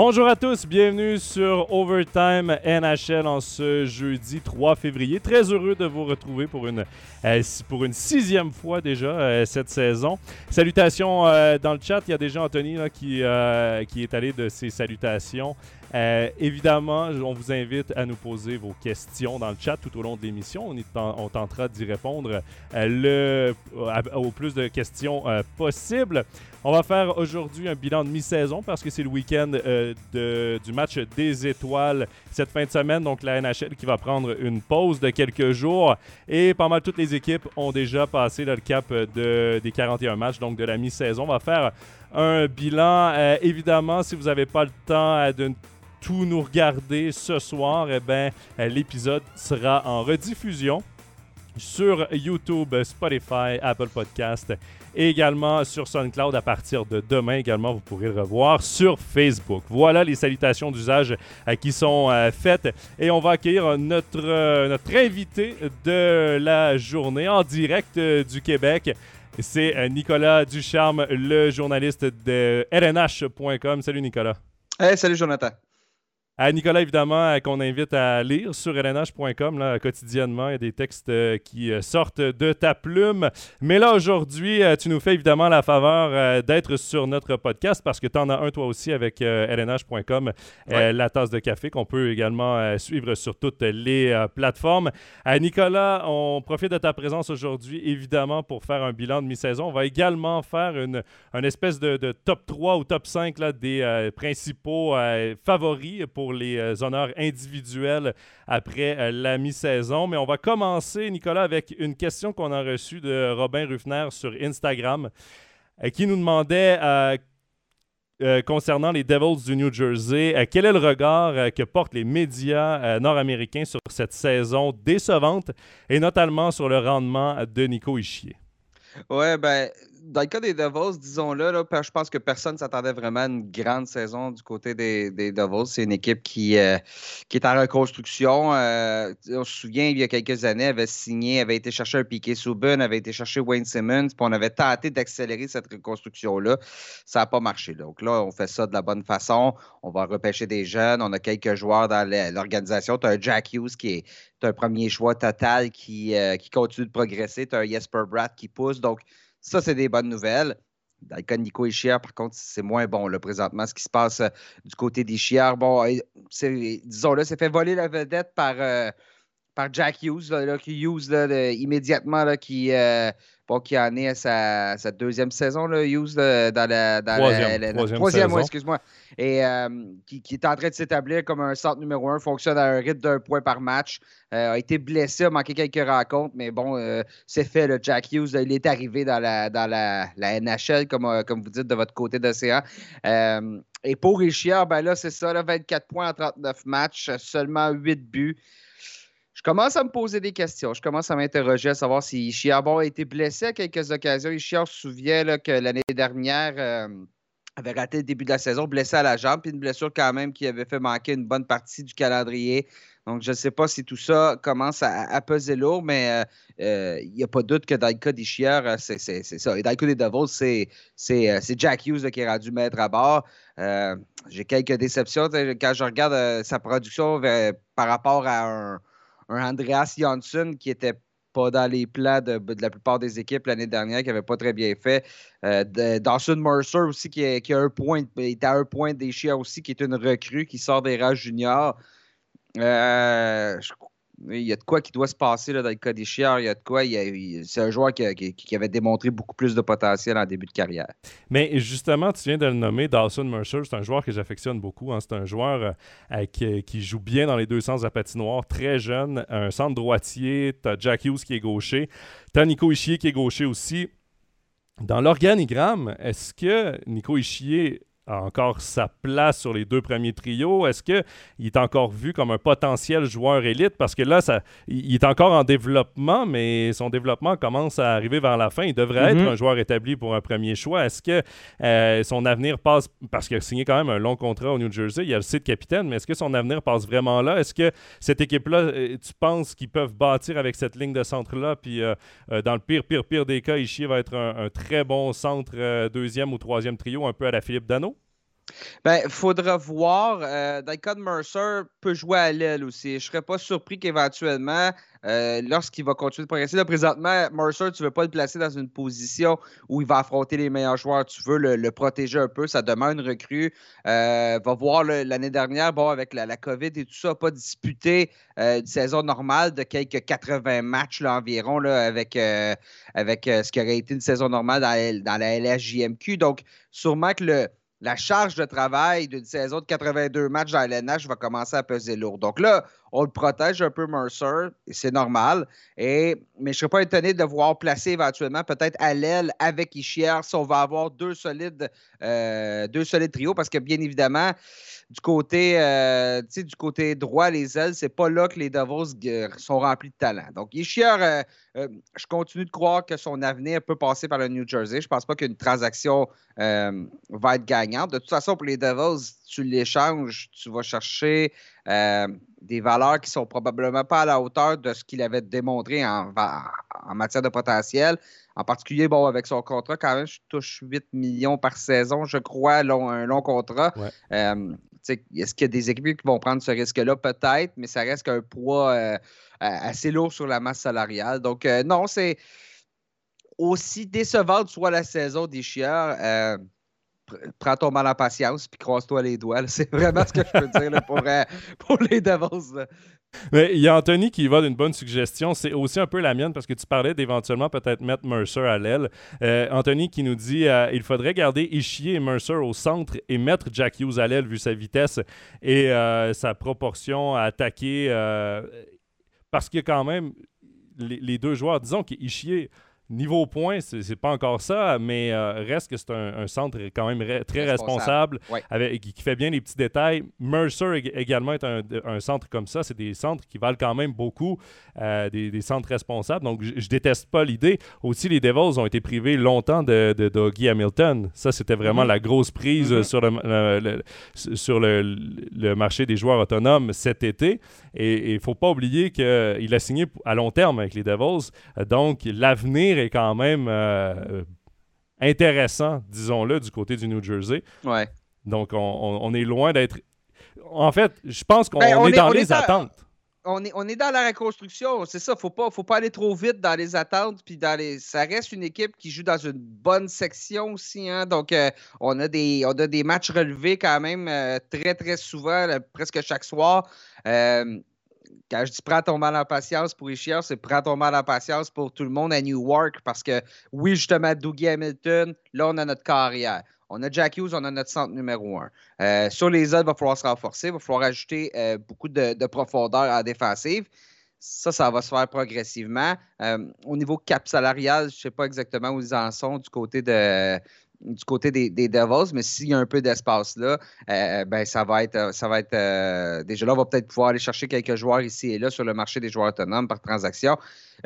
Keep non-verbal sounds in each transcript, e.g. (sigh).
Bonjour à tous, bienvenue sur Overtime NHL en ce jeudi 3 février. Très heureux de vous retrouver pour une, euh, sixième fois déjà euh, cette saison. Salutations euh, dans le chat, il y a déjà Anthony là, qui, qui est allé de ses salutations. Évidemment, on vous invite à nous poser vos questions dans le chat tout au long de l'émission. On, tentera d'y répondre le, au plus de questions possibles. On va faire aujourd'hui un bilan de mi-saison parce que c'est le week-end euh, du match des étoiles cette fin de semaine. Donc la NHL qui va prendre une pause de quelques jours. Et pas mal toutes les équipes ont déjà passé le cap de, des 41 matchs, donc de la mi-saison. On va faire un bilan. Euh, évidemment, si vous n'avez pas le temps euh, de tout nous regarder ce soir, eh ben, l'épisode sera en rediffusion sur YouTube, Spotify, Apple Podcast et également sur SoundCloud à partir de demain. Également, vous pourrez le revoir sur Facebook. Voilà les salutations d'usage euh, qui sont euh, faites et on va accueillir notre, euh, notre invité de la journée en direct du Québec. C'est Nicolas Ducharme, le journaliste de rnh.com. Salut Nicolas. Salut Jonathan. À Nicolas, évidemment, euh, qu'on invite à lire sur lnh.com quotidiennement. Il y a des textes euh, qui euh, sortent de ta plume. Mais là, aujourd'hui, tu nous fais évidemment la faveur d'être sur notre podcast parce que tu en as un toi aussi avec lnh.com, la tasse de café qu'on peut également suivre sur toutes les plateformes. À Nicolas, on profite de ta présence aujourd'hui, évidemment, pour faire un bilan de mi-saison. On va également faire une, espèce de, de, top 3 ou top 5 là, des principaux favoris pour les euh, honneurs individuels après euh, la mi-saison. Mais on va commencer, Nicolas, avec une question qu'on a reçue de Robin Ruffner sur Instagram euh, qui nous demandait concernant les Devils du New Jersey. quel est le regard que portent les médias nord-américains sur cette saison décevante et notamment sur le rendement de Nico Ischier? Ouais, ben, dans le cas des Devils, disons-le, là, je pense que personne ne s'attendait vraiment à une grande saison du côté des, des Devils. C'est une équipe qui, euh, est en reconstruction. Euh, on se souvient, il y a quelques années, avait signé, avait été chercher un Piquet Souben, avait été chercher Wayne Simmons, puis on avait tenté d'accélérer cette reconstruction-là. Ça n'a pas marché. Donc là, on fait ça de la bonne façon. On va repêcher des jeunes. On a quelques joueurs dans l'organisation. Tu as un Jack Hughes qui est un premier choix total qui, euh, qui continue de progresser. Tu as un Jesper Bratt qui pousse. Donc, ça, c'est des bonnes nouvelles. Dans le cas de Nico Ischier, par contre, c'est moins bon là, présentement. Ce qui se passe euh, du côté des Chiens, bon, disons-le, c'est fait voler la vedette par, euh, par Jack Hughes, là, qui Hughes immédiatement, là, qui, euh, bon, qui en est à sa, deuxième saison, là, Hughes, dans la, troisième, excuse-moi, et euh, qui, est en train de s'établir comme un centre numéro un, fonctionne à un rythme d'un point par match, euh, a été blessé, a manqué quelques rencontres, mais bon, c'est fait, le Jack Hughes, il est arrivé dans la, dans la, NHL, comme, comme vous dites, de votre côté d'océan. et pour Richard, ben là, c'est ça, là, 24 points en 39 matchs, seulement 8 buts je commence à me poser des questions. Je commence à m'interroger à savoir si Chiarbon a été blessé à quelques occasions. Chiar se souvient que l'année dernière euh, avait raté le début de la saison, blessé à la jambe, puis une blessure quand même qui avait fait manquer une bonne partie du calendrier. Donc, je ne sais pas si tout ça commence à, peser lourd, mais il euh, n'y euh, a pas de doute que dans le cas c'est ça. Et dans le cas des Devils, c'est Jack Hughes qui est rendu maître à bord. J'ai quelques déceptions quand je regarde sa production par rapport à un, un Andreas Jansson qui était pas dans les plans de, la plupart des équipes l'année dernière, qui n'avait pas très bien fait. Euh, Dawson Mercer aussi, qui, a un point, est à un point des chiens aussi, qui est une recrue qui sort des rangs juniors. Euh, il y a de quoi qui doit se passer là, dans le cas des. Il y a de quoi. c'est un joueur qui, avait démontré beaucoup plus de potentiel en début de carrière. Mais justement, tu viens de le nommer, Dawson Mercer. C'est un joueur que j'affectionne beaucoup. Hein. C'est un joueur euh, qui, joue bien dans les deux sens de la patinoire, très jeune, un centre droitier. Tu as Jack Hughes qui est gaucher. Tu as Nico Ischier qui est gaucher aussi. Dans l'organigramme, est-ce que Nico Ischier a encore sa place sur les deux premiers trios? Est-ce qu'il est encore vu comme un potentiel joueur élite? Parce que là, ça, il est encore en développement, mais son développement commence à arriver vers la fin. Il devrait être mm-hmm. un joueur établi pour un premier choix. Est-ce que euh, son avenir passe, parce qu'il a signé quand même un long contrat au New Jersey, il a le site capitaine, mais est-ce que son avenir passe vraiment là? Est-ce que cette équipe-là, euh, tu penses qu'ils peuvent bâtir avec cette ligne de centre-là? Puis euh, dans le pire, pire, pire des cas, Ishii va être un, un très bon centre deuxième ou troisième trio, un peu à la Philippe Dano? Il faudra voir. Euh, Mercer, peut jouer à l'aile aussi. Je ne serais pas surpris qu'éventuellement, euh, lorsqu'il va continuer de progresser, là, présentement, Mercer, tu ne veux pas le placer dans une position où il va affronter les meilleurs joueurs. Tu veux le, protéger un peu. Ça demeure une recrue. Euh, va voir l'année dernière, bon, avec la, COVID et tout ça, pas disputé une saison normale de quelques 80 matchs environ là, avec, avec ce qui aurait été une saison normale dans la, LHJMQ. Donc, sûrement que le la charge de travail d'une saison de 82 matchs dans la LNH va commencer à peser lourd. Donc là, on le protège un peu Mercer, c'est normal. Et, mais je ne serais pas étonné de voir placer éventuellement peut-être à l'aile avec Ishier si on va avoir deux solides, euh, deux solides trios, parce que bien évidemment, du côté, euh, du côté droit, les ailes, c'est pas là que les Devils sont remplis de talent. Donc, Ishier, euh, je continue de croire que son avenir peut passer par le New Jersey. Je pense pas qu'une transaction va être gagnante. De toute façon, pour les Devils, tu l'échanges, tu vas chercher des valeurs qui sont probablement pas à la hauteur de ce qu'il avait démontré en, en, matière de potentiel. En particulier, bon, avec son contrat, quand même, je touche 8 millions par saison, je crois, long, un long contrat. Euh, est-ce qu'il y a des équipes qui vont prendre ce risque-là? Peut-être, mais ça reste qu'un poids euh, assez lourd sur la masse salariale. Donc, euh, non, c'est aussi décevant soit la saison des chieurs prends ton mal en patience puis croise-toi les doigts. (laughs) C'est vraiment ce que je peux dire pour, euh, pour, les Devils. Mais il y a Anthony qui va d'une bonne suggestion. C'est aussi un peu la mienne parce que tu parlais d'éventuellement peut-être mettre Mercer à l'aile. Euh, Anthony qui nous dit euh, il faudrait garder Ishier et Mercer au centre et mettre Jack Hughes à l'aile vu sa vitesse et sa proportion à attaquer. parce a quand même les, les deux joueurs. Disons qu'Ishier Niveau point, c'est pas encore ça, mais euh, reste que c'est un, centre quand même très responsable, avec, qui, fait bien les petits détails. Mercer également est un, centre comme ça. C'est des centres qui valent quand même beaucoup, euh, des, centres responsables. Donc, je, déteste pas l'idée. Aussi, les Devils ont été privés longtemps de, de Doggy Hamilton. Ça, c'était vraiment mm-hmm. la grosse prise mm-hmm. sur, le, sur le, marché des joueurs autonomes cet été. Et il ne faut pas oublier qu'il a signé à long terme avec les Devils. Donc, l'avenir est quand même euh, intéressant, disons-le, du côté du New Jersey. Ouais. Donc, on, est loin d'être. En fait, je pense qu'on ben, est, dans les attentes. On est, on est dans la reconstruction, c'est ça. Faut pas, faut pas aller trop vite dans les attentes. Puis dans les, ça reste une équipe qui joue dans une bonne section aussi. Hein. Donc, euh, on, a des, on a des matchs relevés quand même euh, très, très souvent, presque chaque soir quand je dis prends ton mal en patience pour Ishier, c'est prends ton mal en patience pour tout le monde à Newark parce que oui, justement, Dougie Hamilton, là, on a notre carrière. On a Jack Hughes, on a notre centre numéro un. Euh, sur les autres, il va falloir se renforcer, il va falloir ajouter euh, beaucoup de, profondeur à défensive. Ça, ça va se faire progressivement. Euh, au niveau cap salarial, je ne sais pas exactement où ils en sont du côté de, du côté des, Devils, mais s'il y a un peu d'espace là, euh, ben ça va être, ça va être euh, déjà là, on va peut-être pouvoir aller chercher quelques joueurs ici et là sur le marché des joueurs autonomes par transaction.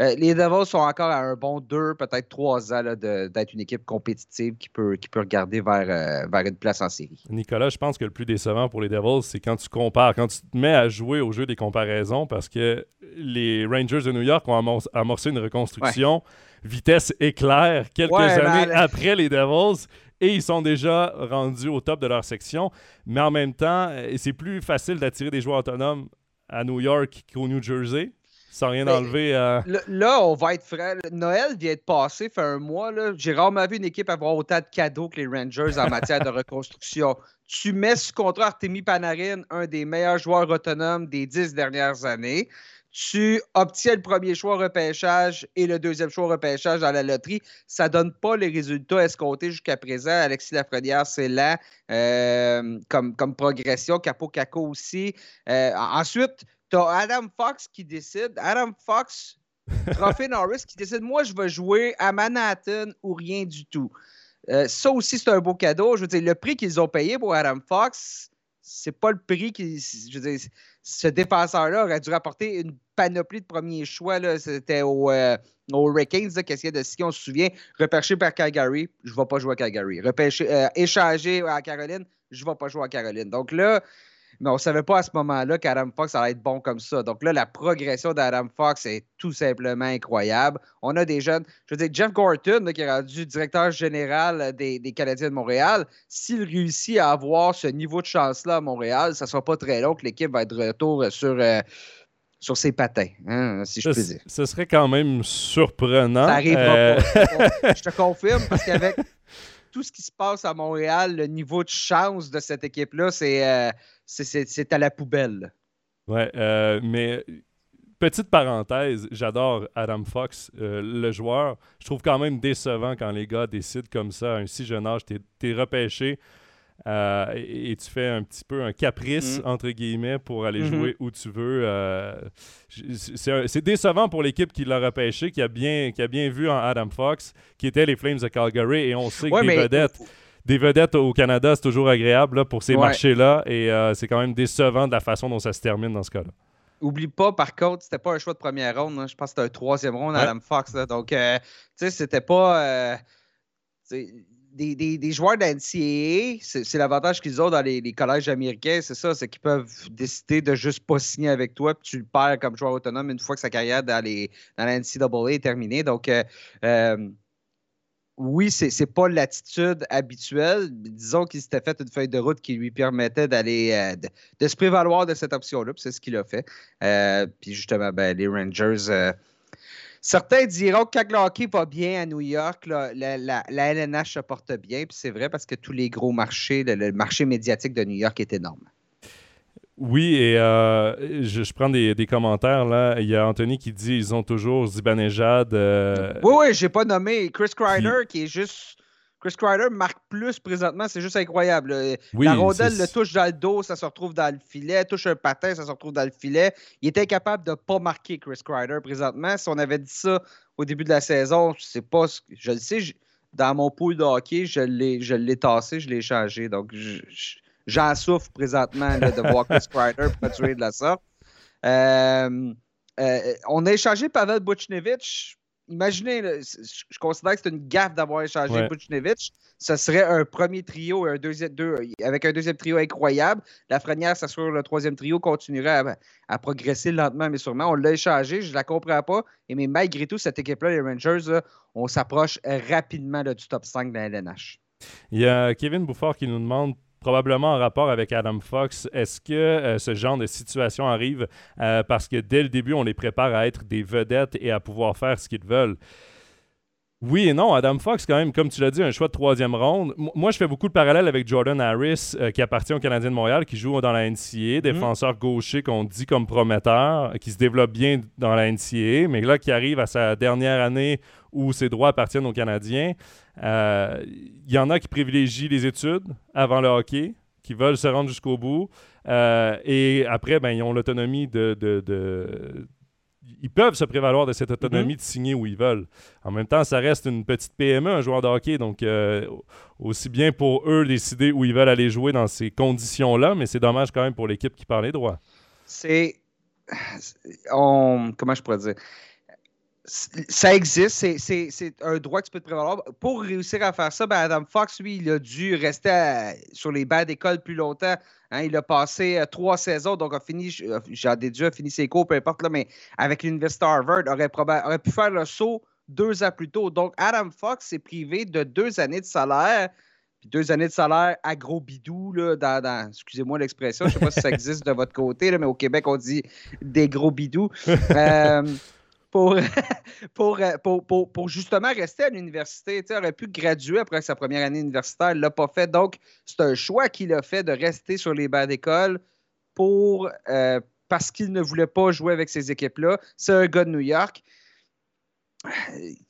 Euh, les Devils sont encore à un bon deux, peut-être trois ans d'être une équipe compétitive qui peut, qui peut regarder vers, vers une place en série. Nicolas, je pense que le plus décevant pour les Devils, c'est quand tu compares, quand tu te mets à jouer au jeu des comparaisons, parce que les Rangers de New York ont amorcé une reconstruction vitesse éclair quelques années après les Devils et ils sont déjà rendus au top de leur section. Mais en même temps, euh, c'est plus facile d'attirer des joueurs autonomes à New York qu'au New Jersey. Sans rien enlever. Là, on va être frais. Noël vient de passer, fait un mois. J'ai rarement vu une équipe avoir autant de cadeaux que les Rangers en matière de (laughs) reconstruction. Tu mets ce contrat Artemi Panarin, un des meilleurs joueurs autonomes des dix dernières années tu obtiens le premier choix repêchage et le deuxième choix repêchage dans la loterie. Ça ne donne pas les résultats escomptés jusqu'à présent. Alexis Lafrenière, c'est là euh, comme, comme progression. Capo Caco aussi. Euh, ensuite, tu as Adam Fox qui décide. Adam Fox, (laughs) Trophée Norris, qui décide moi, je vais jouer à Manhattan ou rien du tout. Euh, ça aussi, c'est un beau cadeau. Je veux dire, le prix qu'ils ont payé pour Adam Fox, c'est pas le prix qui. Je veux dire, ce défenseur-là aurait dû rapporter une panoplie de premiers choix. C'était au, euh, qu'est-ce qu'il y a de si on se souvient? Repêché par Calgary, je ne vais pas jouer à Calgary. Repêché, euh, échangé à Caroline, je ne vais pas jouer à Caroline. Donc là, mais on ne savait pas à ce moment-là qu'Adam Fox allait être bon comme ça. Donc là, la progression d'Adam Fox est tout simplement incroyable. On a des jeunes, je veux dire, Jeff Gorton, qui est rendu directeur général des, Canadiens de Montréal, s'il réussit à avoir ce niveau de chance-là à Montréal, ça ne sera pas très long que l'équipe va être de retour sur. Euh, sur ses patins, hein, si je puis dire. Ce serait quand même surprenant. Ça arrivera euh, pas. (laughs) je te confirme, parce qu'avec tout ce qui se passe à Montréal, le niveau de chance de cette équipe-là, c'est euh, à la poubelle. Ouais, euh, mais petite parenthèse, j'adore Adam Fox, le joueur. Je trouve quand même décevant quand les gars décident comme ça à un si jeune âge. Tu es, repêché euh, et, tu fais un petit peu un caprice, mm. entre guillemets, pour aller mm-hmm. jouer où tu veux. Euh, c'est décevant pour l'équipe qui l'a repêché, qui a, bien, qui a bien vu en Adam Fox, qui était les Flames de Calgary, et on sait que des vedettes des vedettes au Canada, c'est toujours agréable pour ces marchés-là. Et euh, c'est quand même décevant de la façon dont ça se termine dans ce cas-là. Oublie pas, par contre, c'était pas un choix de première ronde. Hein. Je pense que c'était un troisième ronde, Adam Fox. Donc, tu sais, c'était pas des, joueurs d'NCAA, c'est l'avantage qu'ils ont dans les, collèges américains, c'est ça, c'est qu'ils peuvent décider de juste pas signer avec toi, puis tu le perds comme joueur autonome une fois que sa carrière dans, les, dans la NCAA est terminée. Donc, euh, euh, oui, c'est n'est pas l'attitude habituelle. Disons qu'il s'était fait une feuille de route qui lui permettait d'aller euh, de, se prévaloir de cette option-là, c'est ce qu'il a fait. puis justement, ben, les Rangers Certains diront que quand le hockey va bien à New York, la, LNH se porte bien. Puis c'est vrai parce que tous les gros marchés, le, marché médiatique de New York est énorme. Oui, et euh, je, prends des, commentaires là. Il y a Anthony qui dit ils ont toujours Zibanejad. Euh, oui, oui, j'ai pas nommé Chris Kreider qui est juste Chris Kreider marque plus présentement, c'est juste incroyable. la rondelle le touche dans le dos, ça se retrouve dans le filet. Touche un patin, ça se retrouve dans le filet. Il est incapable de ne pas marquer Chris Kreider présentement. Si on avait dit ça au début de la saison, c'est pas je le sais, dans mon pool de hockey, je l'ai tassé, je l'ai changé. Donc, j'en souffre présentement de voir Chris (laughs) Kreider produire de la sorte. Euh, euh, on a échangé Pavel Buchnevich imaginez, je considère que c'est une gaffe d'avoir échangé ouais. Ce serait un premier trio un deuxième, deux, avec un deuxième trio incroyable. La Lafrenière s'assure le troisième trio continuerait à, progresser lentement, mais sûrement. On l'a échangé, je ne la comprends pas. Et, mais malgré tout, cette équipe-là, les Rangers, on s'approche rapidement du top 5 de la LNH. Il y a Kevin Bouffard qui nous demande probablement en rapport avec Adam Fox. Est-ce que euh, ce genre de situation arrive euh, parce que dès le début, on les prépare à être des vedettes et à pouvoir faire ce qu'ils veulent? Oui et non. Adam Fox, quand même, comme tu l'as dit, un choix de troisième ronde. moi, je fais beaucoup de parallèles avec Jordan Harris, euh, qui appartient au Canadien de Montréal, qui joue dans la NCAA, mhm. défenseur gaucher qu'on dit comme prometteur, qui se développe bien dans la NCAA, mais là, qui arrive à sa dernière année où ses droits appartiennent aux Canadiens. Il euh, y en a qui privilégient les études avant le hockey, qui veulent se rendre jusqu'au bout. Euh, et après, ben, ils ont l'autonomie de, Ils peuvent se prévaloir de cette autonomie mm-hmm. de signer où ils veulent. En même temps, ça reste une petite PME, un joueur de hockey. Donc, euh, aussi bien pour eux décider où ils veulent aller jouer dans ces conditions-là, mais c'est dommage quand même pour l'équipe qui parle les droits. C'est. Comment je pourrais dire? Ça existe, c'est un droit que tu peux te prévaloir. Pour réussir à faire ça, ben Adam Fox, lui, il a dû rester sur les bancs d'école plus longtemps. Hein. il a passé euh, trois saisons, donc a fini, euh, j'ai déduit, a fini ses cours, peu importe, là, mais avec l'Université Harvard, aurait, aurait pu faire le saut deux ans plus tôt. Donc, Adam Fox s'est privé de deux années de salaire. Puis deux années de salaire à gros bidou, là, dans, excusez-moi l'expression, je ne sais pas si ça existe de votre côté, là, mais au Québec, on dit des gros bidous. (laughs) Euh, (laughs) Euh, pour, pour, pour, justement rester à l'université. Il aurait pu graduer après sa première année universitaire, il ne l'a pas fait. Donc, c'est un choix qu'il a fait de rester sur les bancs d'école pour, euh, parce qu'il ne voulait pas jouer avec ces équipes-là. C'est un gars de New York.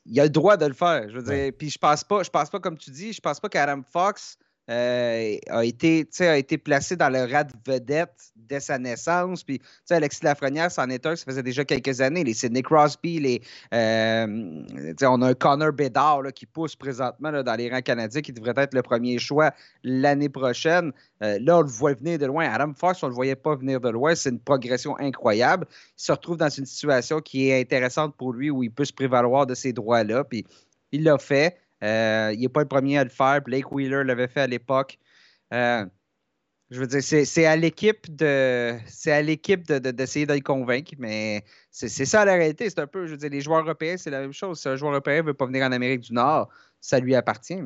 Il a le droit de le faire. Je veux dire, puis je pense pas, je pense pas, comme tu dis, je pense pas qu'Adam Fox euh, a, été, a été placé dans le rad vedette dès sa naissance. Puis, Alexis Lafrenière, c'en est un, ça faisait déjà quelques années. Les Sidney Crosby, les, euh, on a un Connor Bedard qui pousse présentement dans les rangs canadiens, qui devrait être le premier choix l'année prochaine. Euh, là, on le voit venir de loin. Adam Fox, on ne le voyait pas venir de loin. C'est une progression incroyable. Il se retrouve dans une situation qui est intéressante pour lui, où il peut se prévaloir de ces droits-là. Puis, il l'a fait. Euh, il n'est pas le premier à le faire. Blake Wheeler l'avait fait à l'époque. Euh, Je veux dire, c'est à l'équipe de c'est à l'équipe d'essayer de, de, convaincre, mais c'est ça la réalité. C'est un peu, je veux dire, les joueurs européens, c'est la même chose. Si un joueur européen ne veut pas venir en Amérique du Nord, ça lui appartient.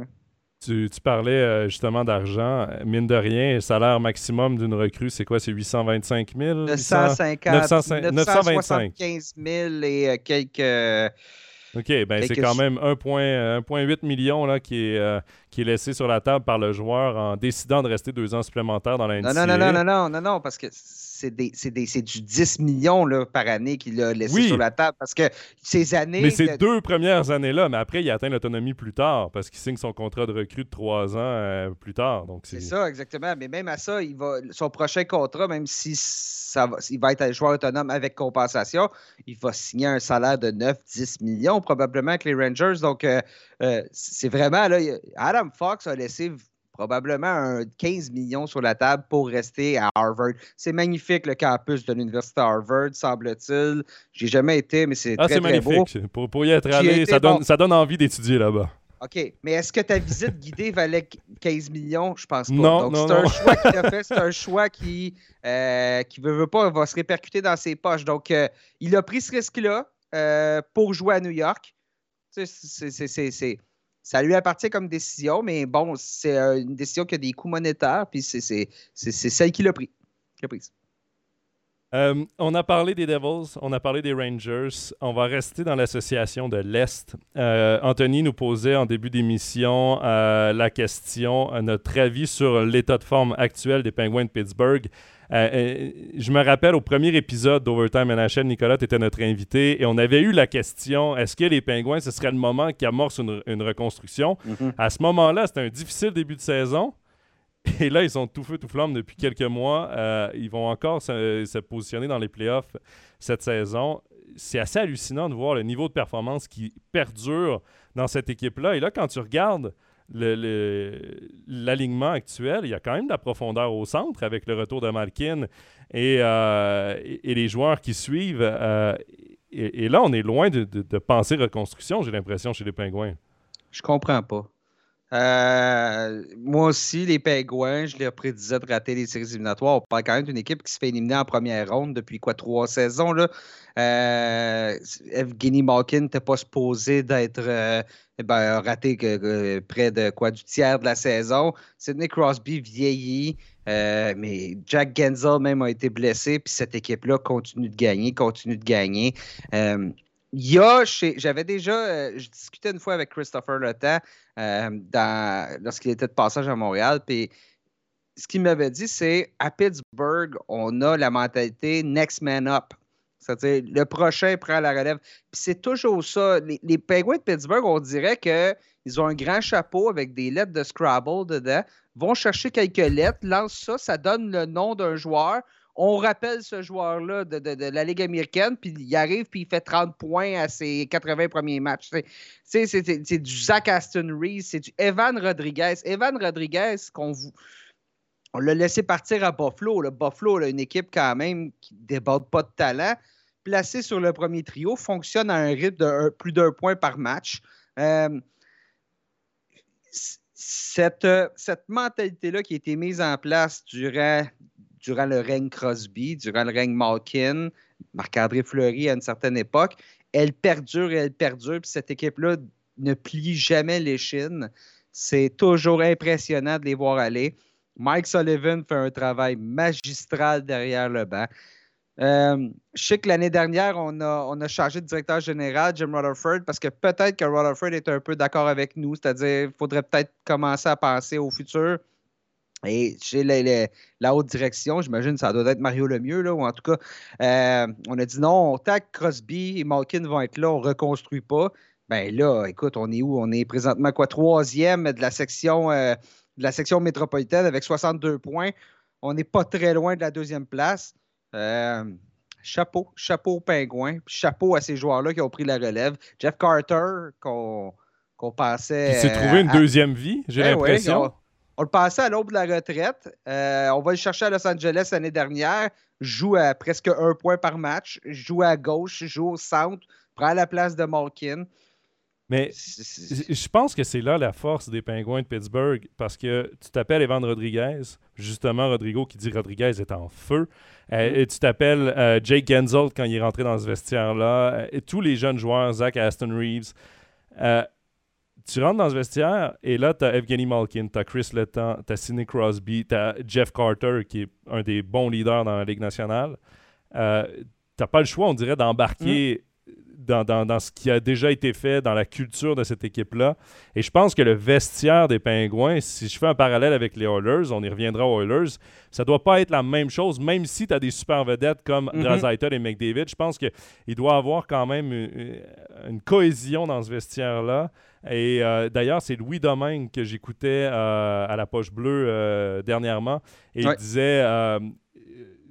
Tu, tu, parlais euh, justement d'argent. Mine de rien, le salaire maximum d'une recrue, c'est quoi? C'est 825 000? 950, 975 000 et quelques OK, ben c'est quand même 1,8 million là, qui, est, euh, qui est laissé sur la table par le joueur en décidant de rester deux ans supplémentaires dans la Non, non, non, non, non, non, non, parce que c'est du 10 millions là, par année qu'il a laissé sur la table. Parce que ces années. Mais ces deux premières années-là, mais après, il atteint l'autonomie plus tard parce qu'il signe son contrat de recrue de trois ans euh, plus tard. C'est ça, exactement. Mais même à ça, il va, son prochain contrat, même si ça va, il va être un joueur autonome avec compensation, il va signer un salaire de 9-10 millions probablement avec les Rangers. Donc, euh, euh, c'est vraiment. Là, Adam Fox a laissé probablement un 15 millions sur la table pour rester à Harvard. C'est magnifique le campus de l'université Harvard, semble-t-il. J'ai jamais été, mais c'est ah, très, très magnifique. Pour, pour, y être allé, ça, donne, ça donne envie d'étudier là-bas. OK, mais est-ce que ta visite guidée valait 15 millions? Je pense pas. Non, Donc, c'est un choix qu'il a fait. C'est un (laughs) choix qui, euh, qui veut, veut, pas, va se répercuter dans ses poches. Donc, euh, il a pris ce risque-là euh, pour jouer à New York. C'est ça lui appartient comme décision, mais bon, c'est euh, une décision qui a des coûts monétaires, puis c'est celle qu'il a pris. prise. Euh, on a parlé des Devils, on a parlé des Rangers. On va rester dans l'association de l'Est. Euh, Anthony nous posait en début d'émission la question, notre avis sur l'état de forme actuel des Penguins de Pittsburgh. Euh, euh, je me rappelle au premier épisode d'Overtime NHL, Nicolas était notre invité et on avait eu la question est-ce que les Pingouins, ce serait le moment qui amorce une, reconstruction? Mm-hmm. À ce moment-là, c'était un difficile début de saison. (laughs) Et là, ils sont tout feu, tout flamme depuis quelques mois. Euh, ils vont encore se, positionner dans les playoffs cette saison. C'est assez hallucinant de voir le niveau de performance qui perdure dans cette équipe-là. Et là, quand tu regardes l'alignement actuel, il y a quand même de la profondeur au centre avec le retour de Malkin et, euh, les joueurs qui suivent. Euh, et, là, on est loin de, penser reconstruction, j'ai l'impression, chez les Pingouins. Je comprends pas. Moi aussi, les Pingouins, je les prédisais de rater les séries éliminatoires. On parle quand même d'une équipe qui se fait éliminer en première ronde depuis quoi, trois saisons. Là? Evgeny Malkin n'était pas supposé d'être eh ben, raté près de quoi du tiers de la saison. Sidney Crosby vieillit, euh, mais Jack Genzel même a été blessé, puis cette équipe-là continue de gagner, continue de gagner. Euh, il y a J'avais déjà. Euh, je discutais une fois avec Christopher Le lorsqu'il était de passage à Montréal, puis ce qu'il m'avait dit, c'est à Pittsburgh, on a la mentalité next man up. C'est-à-dire, le prochain prend la relève. Puis c'est toujours ça. Les, les Penguins de Pittsburgh, on dirait qu'ils ont un grand chapeau avec des lettres de Scrabble dedans, vont chercher quelques lettres, lancent ça, ça donne le nom d'un joueur. On rappelle ce joueur-là de, la Ligue américaine, puis il arrive, puis il fait 30 points à ses 80 premiers matchs. C'est du Zach Aston Reese, c'est du Evan Rodriguez. Evan Rodriguez, qu'on vous on l'a laissé partir à Buffalo. Le Buffalo, une équipe quand même qui ne déborde pas de talent placé sur le premier trio, fonctionne à un rythme de plus d'un point par match. Euh, cette, cette mentalité-là qui a été mise en place durant, durant le règne Crosby, durant le règne Malkin, Marc-André Fleury à une certaine époque, elle perdure et elle perdure. Puis cette équipe-là ne plie jamais les chines. C'est toujours impressionnant de les voir aller. Mike Sullivan fait un travail magistral derrière le banc. Euh, je sais que l'année dernière, on a, on a changé de directeur général, Jim Rutherford, parce que peut-être que Rutherford est un peu d'accord avec nous, c'est-à-dire qu'il faudrait peut-être commencer à penser au futur. Et chez la haute direction, j'imagine que ça doit être Mario Lemieux, là, ou en tout cas, euh, on a dit non, tant que Crosby et Malkin vont être là, on ne reconstruit pas. Ben là, écoute, on est où? On est présentement quoi? Troisième de la section, euh, de la section métropolitaine avec 62 points. On n'est pas très loin de la deuxième place. Euh, chapeau, chapeau aux pingouins, chapeau à ces joueurs-là qui ont pris la relève. Jeff Carter, qu'on pensait. Il s'est trouvé une deuxième vie, j'ai ben l'impression. On, le passait à l'aube de la retraite. Euh, on va le chercher à Los Angeles l'année dernière. Joue à presque un point par match. Joue à gauche, joue au centre, prend la place de Malkin. Mais je pense que c'est là la force des Pingouins de Pittsburgh parce que tu t'appelles Evan Rodriguez, justement Rodrigo qui dit Rodriguez est en feu, euh, mm-hmm. et tu t'appelles euh, Jake Genzel quand il est rentré dans ce vestiaire-là, et tous les jeunes joueurs, Zach Aston Reeves. Euh, tu rentres dans ce vestiaire et là, tu as Evgeny Malkin, tu as Chris Letang, tu as Sidney Crosby, tu as Jeff Carter qui est un des bons leaders dans la Ligue nationale. tu n'as pas le choix, on dirait, d'embarquer mm dans, ce qui a déjà été fait, dans la culture de cette équipe-là. Et je pense que le vestiaire des Pingouins, si je fais un parallèle avec les Oilers, on y reviendra aux Oilers, ça doit pas être la même chose, même si tu as des super vedettes comme mm et McDavid. Je pense qu'il doit avoir quand même une, cohésion dans ce vestiaire-là. Et euh, d'ailleurs, c'est Louis Domingue que j'écoutais euh, à la poche bleue euh, dernièrement. Et il disait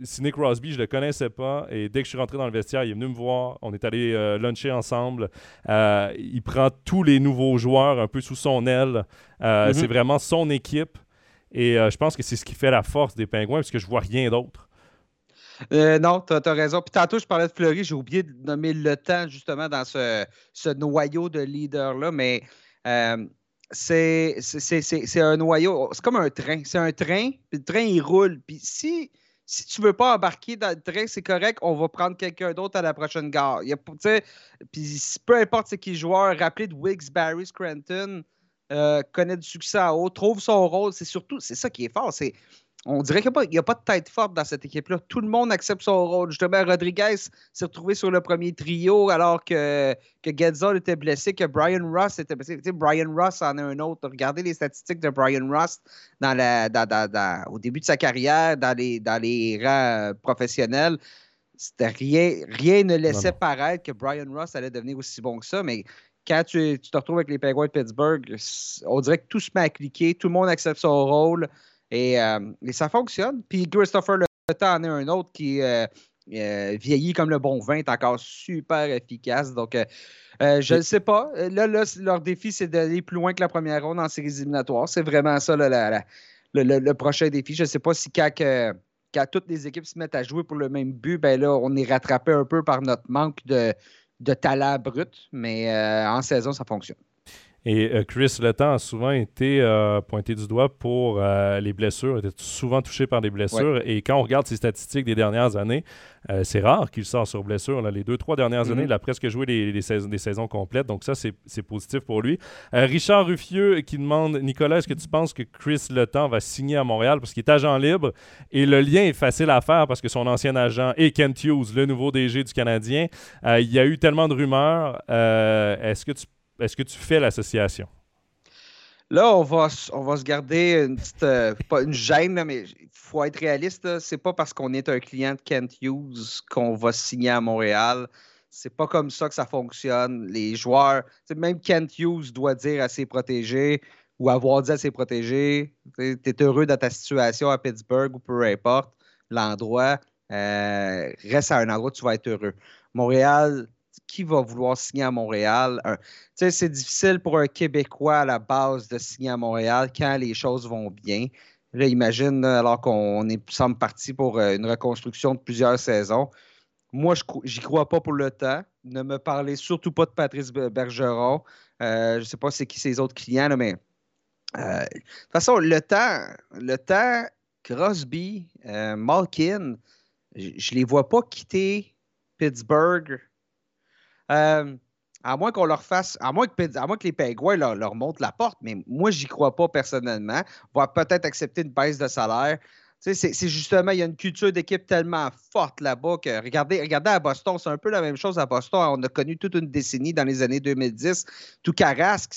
Sidney Crosby, je le connaissais pas. Et dès que je suis rentré dans le vestiaire, il est venu me voir. On est allé luncher ensemble. Il prend tous les nouveaux joueurs un peu sous son aile. Mhm. C'est vraiment son équipe. Et je pense que c'est ce qui fait la force des Pingouins, parce que je vois rien d'autre. Non, tu as, raison. Puis tantôt, je parlais de Fleury. J'ai oublié de nommer le temps, justement, dans ce, noyau de leader-là. Mais c'est un noyau. C'est comme un train. C'est un train, puis le train, il roule. Puis si si tu veux pas embarquer dans le train, c'est correct, on va prendre quelqu'un d'autre à la prochaine gare. Puis peu importe c'est qui joueur, rappelez de Wiggs, Barry, Scranton, euh, connaît du succès à haut, trouve son rôle. C'est surtout, c'est ça qui est fort. C'est on dirait qu'il n'y a, pas de tête forte dans cette équipe-là. Tout le monde accepte son rôle. Justement, Rodriguez s'est retrouvé sur le premier trio alors que, que était blessé, que Brian Ross était blessé. Brian Ross en a un autre. Regardez les statistiques de Brian Ross dans la, au début de sa carrière, dans les, dans les rangs euh, professionnels. C'était rien, rien ne laissait paraître que Brian Ross allait devenir aussi bon que ça, mais quand tu, tu te retrouves avec les Penguins de Pittsburgh, on dirait que tout se met à cliquer, tout le monde accepte son rôle. Euh, et, ça fonctionne. Puis Christopher Le Temps en est un autre qui euh, euh, vieillit comme le bon vin, est encore super efficace. Donc, je ne sais pas. Là, leur défi, c'est d'aller plus loin que la première ronde en séries éliminatoires. C'est vraiment ça le, prochain défi. Je ne sais pas si quand, toutes les équipes se mettent à jouer pour le même but, ben là, on est rattrapé un peu par notre manque de, de talent brut. Mais en saison, ça fonctionne. Et euh, Chris Letang a souvent été euh, pointé du doigt pour euh, les blessures, était souvent touché par des blessures. Et quand on regarde ses statistiques des dernières années, c'est rare qu'il sort sur blessure. Les deux, trois dernières années, mm-hmm. il a presque joué des, saisons, des saisons, complètes. Donc ça, c'est positif pour lui. Richard Ruffieux qui demande, Nicolas, est-ce que tu penses que Chris Letang va signer à Montréal? Parce qu'il est agent libre? Et le lien est facile à faire parce que son ancien agent est Kent Hughes, le nouveau DG du Canadien. il y a eu tellement de rumeurs. est-ce que tu est-ce que tu fais l'association? Là, on va, on va se garder une petite. Euh, pas une gêne, mais il faut être réaliste. C'est pas parce qu'on est un client de Kent Hughes qu'on va signer à Montréal. C'est pas comme ça que ça fonctionne. Les joueurs, même Kent Hughes doit dire à ses protégés ou avoir dit à ses protégés Tu es heureux dans ta situation à Pittsburgh ou peu importe l'endroit, euh, reste à un endroit où tu vas être heureux. Montréal, qui va vouloir signer à Montréal? c'est difficile pour un Québécois à la base de signer à Montréal quand les choses vont bien. Là, imagine, alors qu'on est semble parti pour euh, une reconstruction de plusieurs saisons. Moi, je n'y crois pas pour le temps. Ne me parlez surtout pas de Patrice Bergeron. Euh, je ne sais pas c'est qui ses autres clients, mais euh, de toute façon, le temps, le temps, Crosby, Malkin, je ne les vois pas quitter Pittsburgh euh, à moins qu'on leur fasse, à moins que, les Pingouins leur, montrent la porte, mais moi, j'y crois pas personnellement. On va peut-être accepter une baisse de salaire. C'est justement, il y a une culture d'équipe tellement forte là-bas que regardez, regardez à Boston, c'est un peu la même chose à Boston. On a connu toute une décennie dans les années 2010. Tout Carrasque,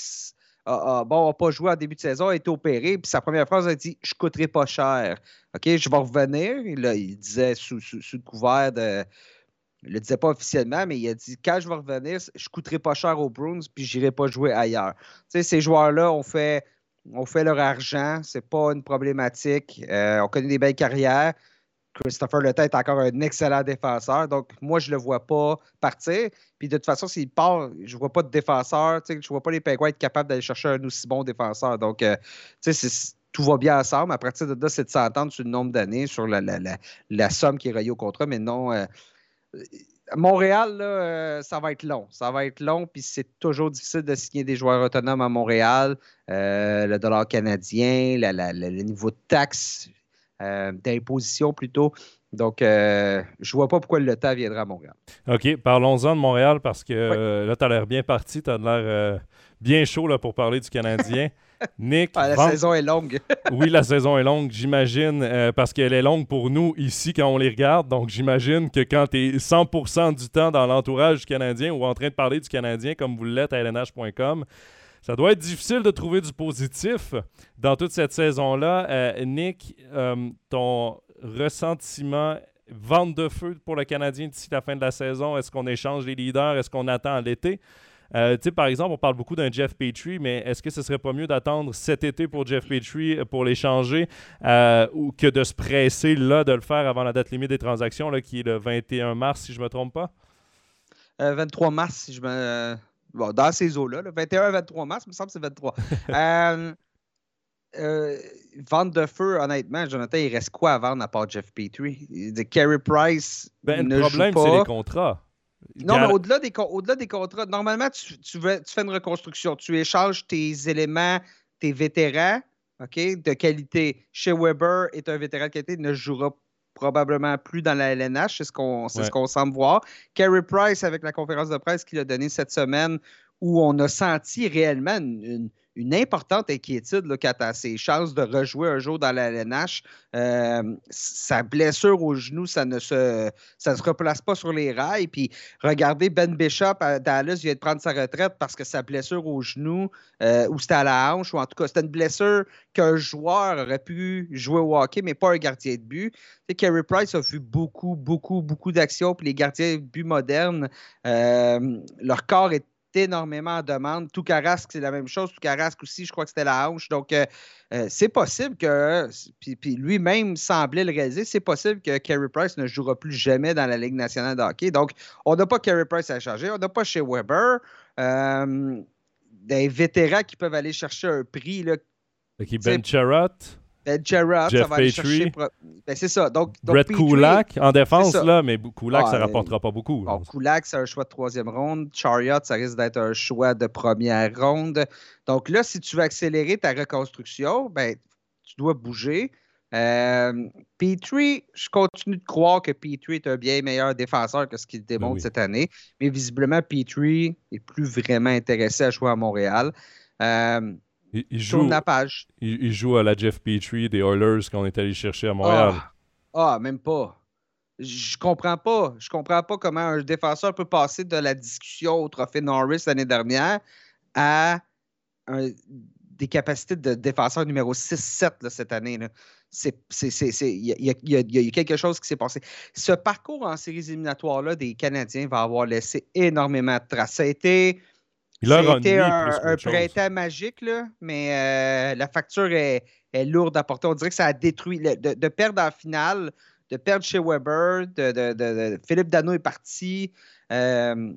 bon, n'a pas joué en début de saison, a été opéré, puis sa première phrase a dit Je coûterai pas cher. OK, je vais revenir. il disait sous, sous, sous le couvert de il ne le disait pas officiellement, mais il a dit quand je vais revenir, je ne coûterai pas cher aux Bruins puis je n'irai pas jouer ailleurs. Ces joueurs-là ont fait, ont fait leur argent, c'est pas une problématique. Euh, on connaît des belles carrières. Christopher Le est encore un excellent défenseur. Donc, moi, je ne le vois pas partir. Puis, de toute façon, s'il part, je ne vois pas de défenseur. Je ne vois pas les Penguins être capables d'aller chercher un aussi bon défenseur. Donc, euh, tout va bien ensemble. À partir de là, c'est de s'entendre sur le nombre d'années, sur la, la, somme qui est reliée au contrat. Mais non, euh, Montréal, là, ça va être long. Ça va être long, puis c'est toujours difficile de signer des joueurs autonomes à Montréal. le dollar canadien, le niveau de taxes, d'imposition plutôt. Donc, je je vois pas pourquoi le temps viendra à Montréal. OK, parlons-en de Montréal parce que là, tu as l'air bien parti, tu as l'air bien chaud là, pour parler du Canadien. (laughs) Nick. Ah, la saison est longue. (laughs) oui, la saison est longue, j'imagine, euh, parce qu'elle est longue pour nous ici quand on les regarde. Donc, j'imagine que quand tu es 100% du temps dans l'entourage du Canadien ou en train de parler du Canadien, comme vous l'êtes à lnh.com, ça doit être difficile de trouver du positif dans toute cette saison-là. Euh, Nick, euh, ton ressentiment, vente de feu pour le Canadien d'ici la fin de la saison, est-ce qu'on échange les leaders? Est-ce qu'on attend l'été? Euh, par exemple, on parle beaucoup d'un Jeff Petrie, mais est-ce que ce serait pas mieux d'attendre cet été pour Jeff Petrie euh, pour l'échanger euh, ou que de se presser là de le faire avant la date limite des transactions, là, qui est le 21 mars, si je ne me trompe pas? 23 mars, si je me. Bon, dans ces eaux-là, 21-23 mars, il me semble que c'est 23. (laughs) vente de feu, honnêtement, Jonathan, il reste quoi à vendre à part Jeff Petrie? De Carey Price. Ben, le problème, c'est les contrats. Non, mais au-delà des, au des contrats, normalement, tu, tu, fais une reconstruction. Tu échanges tes éléments, tes vétérans ok, de qualité. Chez Weber est un vétéran de qualité, il ne jouera probablement plus dans la LNH, c'est ce qu'on ce qu'on semble voir. Carey Price, avec la conférence de presse qu'il a donnée cette semaine, où on a senti réellement une, importante inquiétude là, quant à ses chances de rejouer un jour dans la LNH. Euh, sa blessure au genou, ça ne se, ça se replace pas sur les rails. Puis regardez, Ben Bishop à Dallas vient de prendre sa retraite parce que sa blessure au genou, euh, ou c'était à la hanche, ou en tout cas, c'était une blessure qu'un joueur aurait pu jouer au hockey, mais pas un gardien de but. Tu Carey Price a vu beaucoup, beaucoup, beaucoup d'actions. Puis les gardiens de but modernes, euh, leur corps est énormément en demande. Tout Carrasque, c'est la même chose. Tout Carrasque aussi, je crois que c'était la hanche. Donc, euh, euh, c'est possible que, puis, lui-même semblait le réaliser, c'est possible que Carey Price ne jouera plus jamais dans la Ligue nationale de hockey. Donc, on n'a pas Carey Price à charger. On n'a pas chez Weber. Euh, des vétérans qui peuvent aller chercher un prix. Là, Ben Charrot. Ben Jeff ça va aller chercher. Ben, c'est ça. Donc, Brett Kulak en défense, là, mais Kulak, ça ne rapportera pas beaucoup. Bon, Kulak, c'est un choix de troisième ronde. Chariot, ça risque d'être un choix de première ronde. Donc là, si tu veux accélérer ta reconstruction, ben, tu dois bouger. Euh, Petrie, je continue de croire que Petrie est un bien meilleur défenseur que ce qu'il démontre ben cette année. Mais visiblement, Petrie n'est plus vraiment intéressé à jouer à Montréal. Euh, il, joue. Il, joue à la Jeff Petrie des Oilers qu'on est allé chercher à Montréal. Ah, ah, même pas. Je comprends pas. Je comprends pas comment un défenseur peut passer de la discussion au trophée Norris l'année dernière à des capacités de défenseur numéro 6-7 cette année. Il y, a quelque chose qui s'est passé. Ce parcours en séries éliminatoires-là des Canadiens va avoir laissé énormément de traces. Ça a été a été un, printemps magique, là, mais euh, la facture est, lourde à porter. On dirait que ça a détruit. de, perdre en finale, de perdre chez Weber, de, Philippe Dano est parti. Euh,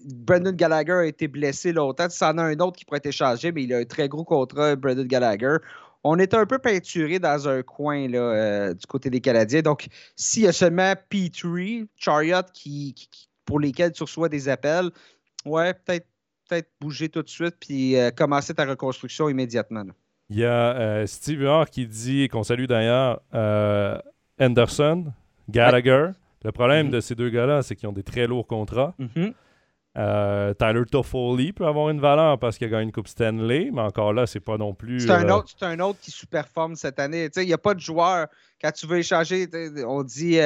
Brendan Gallagher a été blessé longtemps. Ça en a un autre qui pourrait être échangé, mais il a un très gros contrat, Brendan Gallagher. On est un peu peinturé dans un coin là, euh, du côté des Canadiens. Donc, s'il y a seulement P3, Chariot, qui, pour lesquels tu reçois des appels, ouais, peut-être peut-être bouger tout de suite puis euh, commencer ta reconstruction immédiatement. Il y a euh, Steve Huard qui dit, qu'on salue d'ailleurs, euh, Anderson, Gallagher. Le problème mm-hmm. de ces deux gars-là, c'est qu'ils ont des très lourds contrats. Mm-hmm. Tyler Toffoli peut avoir une valeur parce qu'il a gagné une Coupe Stanley, mais encore là, c'est pas non plus. C'est un, autre, un autre qui sous-performe cette année. Il n'y a pas de joueur. Quand tu veux échanger, on dit